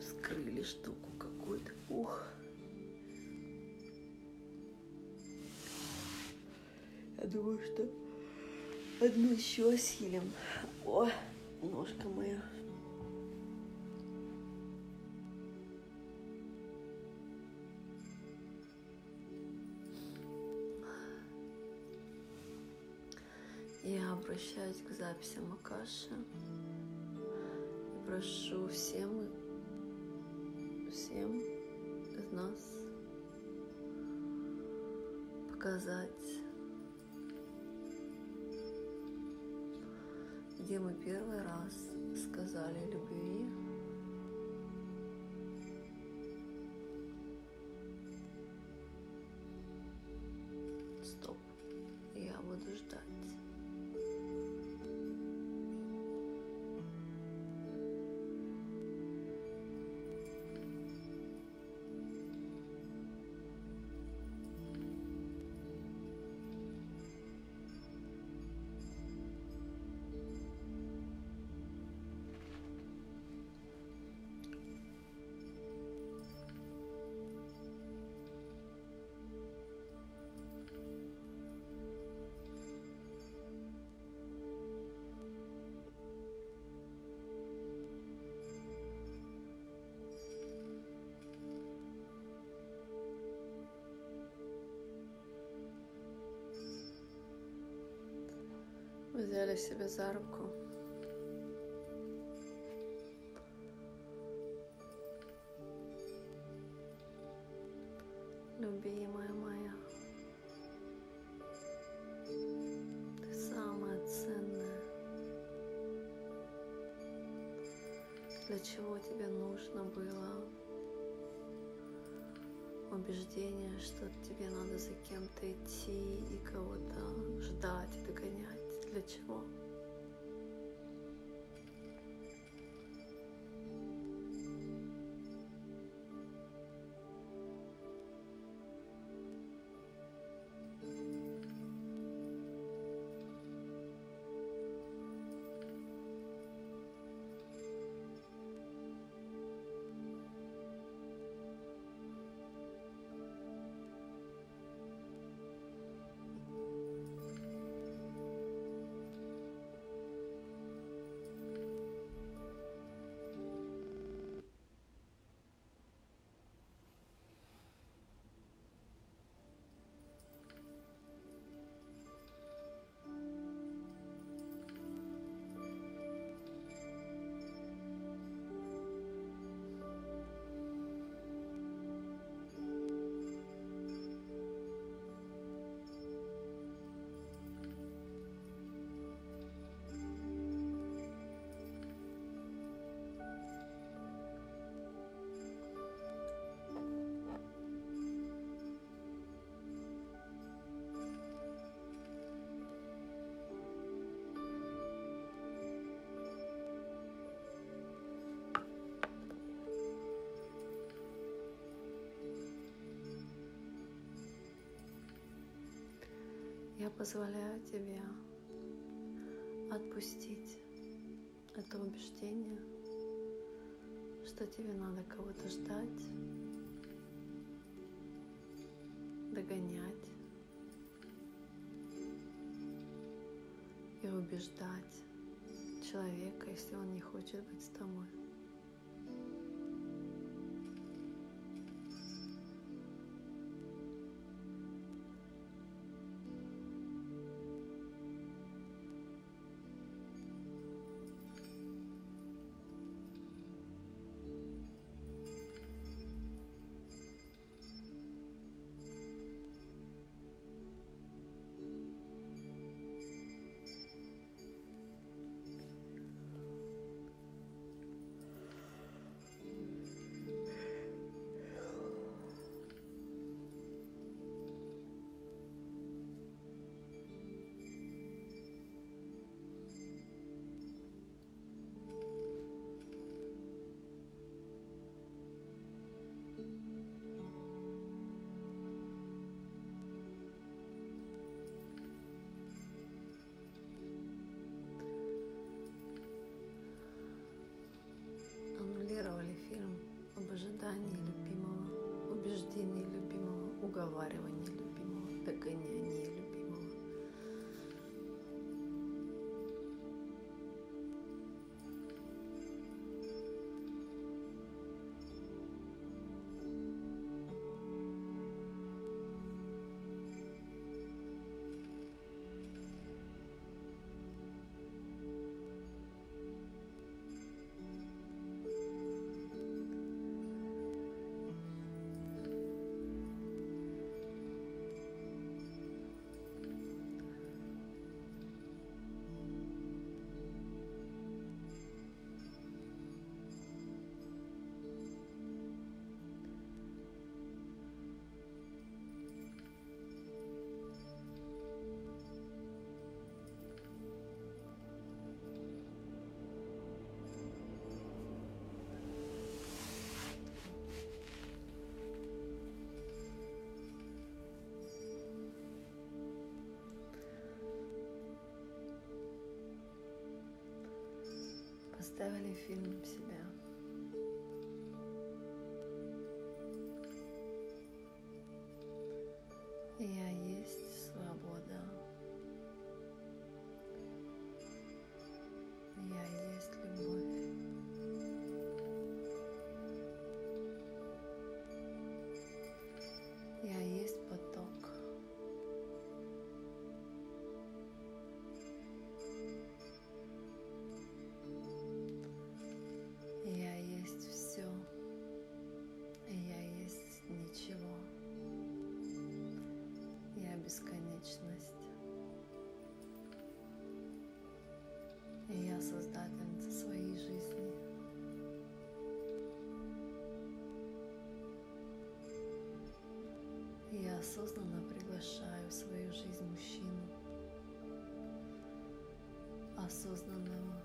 Вскрыли штуку какую-то. Ух. Я думаю, что одну еще осилим. О, ножка моя. Я обращаюсь к записям Акаши. И прошу всем, всем из нас показать, где мы первый раз Взяли себя за руку. Любимая моя, ты самая ценная. Для чего тебе нужно было убеждение, что тебе надо за кем-то идти и кого-то ждать и догонять? Для чего? Я позволяю тебе отпустить это убеждение, что тебе надо кого-то ждать, догонять и убеждать человека, если он не хочет быть с тобой. Договаривания Поставили фильм себя. Осознанно приглашаю в свою жизнь мужчину, осознанного,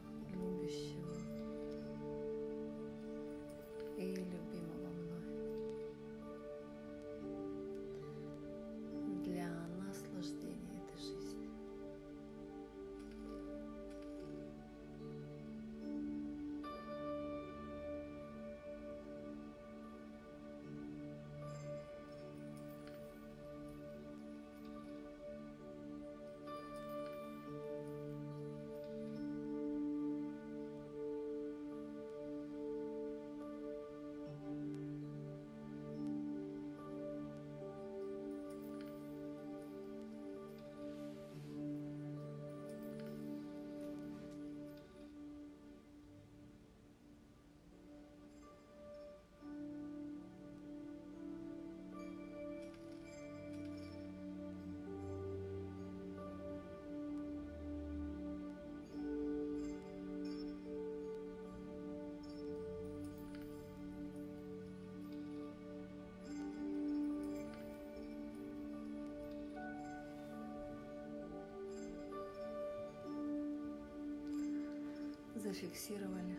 Зафиксировали.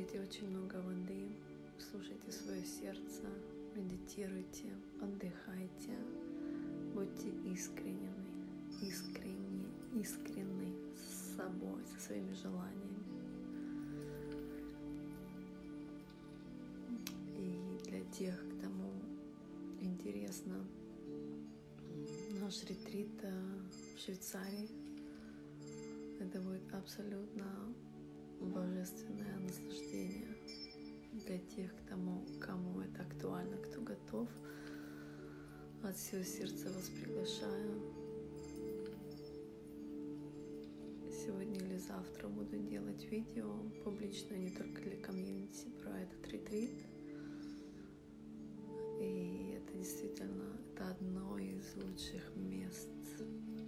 Пейте очень много воды, слушайте свое сердце, медитируйте, отдыхайте, будьте искренними, искренни, искренны с собой, со своими желаниями. И для тех, кому интересно наш ретрит э, в Швейцарии, это будет абсолютно божественное наслаждение для тех, кому, кому это актуально, кто готов. От всего сердца вас приглашаю. Сегодня или завтра буду делать видео публично не только для комьюнити про этот ретрит. И это действительно это одно из лучших мест,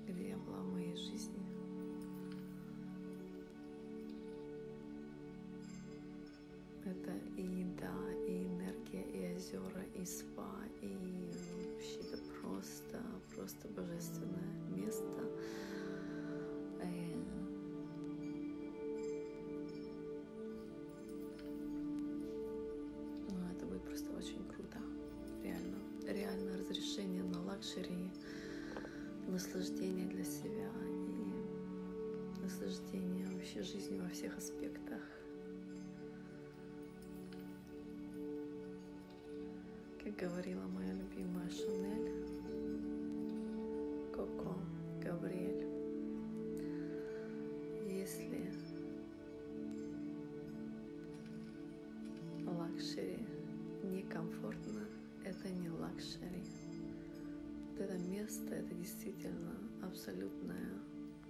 где я была в моей жизни. это и еда, и энергия, и озера, и спа, и вообще это просто, просто божественное место. Э, ну, это будет просто очень круто, реально. Реально разрешение на luxury, наслаждение для себя и наслаждение вообще жизни во всех аспектах. Как говорила моя любимая Шанель, Коко, Габриэль, если luxury некомфортно, это не luxury. Вот это место, это действительно абсолютная,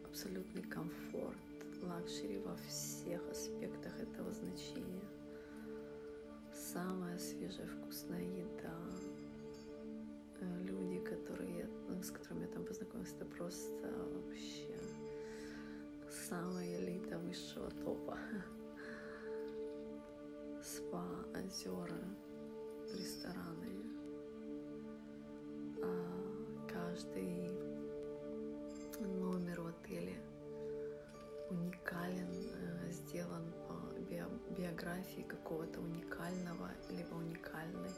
абсолютный комфорт, luxury во всех аспектах этого значения самая свежая вкусная еда. Э, люди, которые, ну, с которыми я там познакомилась, это просто вообще самая элита высшего топа. Спа, озера, рестораны. А каждый биографии какого-то уникального, либо уникальной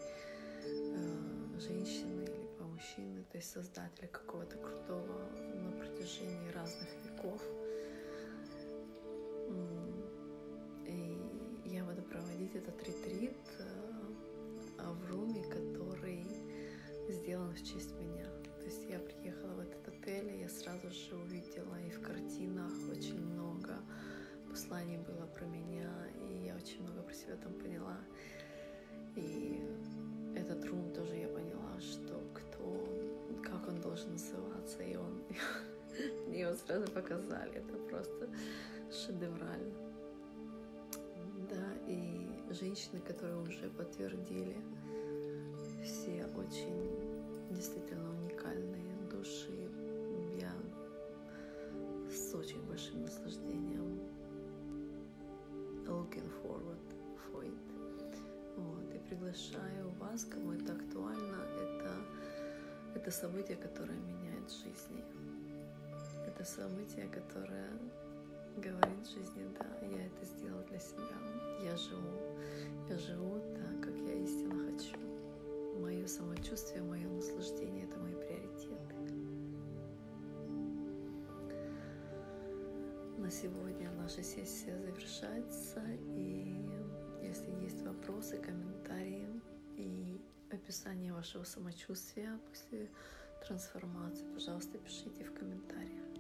э, женщины, либо мужчины, то есть создателя какого-то крутого на протяжении разных веков. И я буду проводить этот ретрит э, в руме, который сделан в честь меня. То есть я приехала в этот отель, и я сразу же увидела и в картинах очень много посланий было про меня, очень много про себя там поняла. И этот рум тоже я поняла, что кто как он должен называться, и он *laughs* мне его сразу показали. Это просто шедеврально. Да, и женщины, которые уже подтвердили, все очень действительно уникальные души. Я с очень большим наслаждением looking forward for it. Вот, и приглашаю вас, кому это актуально, это, это событие, которое меняет жизни. Это событие, которое говорит жизни, да, я это сделала для себя. Я живу, я живу так, как я истинно хочу. Мое самочувствие, мое наслаждение — это мои На сегодня наша сессия завершается, и если есть вопросы, комментарии и описание вашего самочувствия после трансформации, пожалуйста, пишите в комментариях.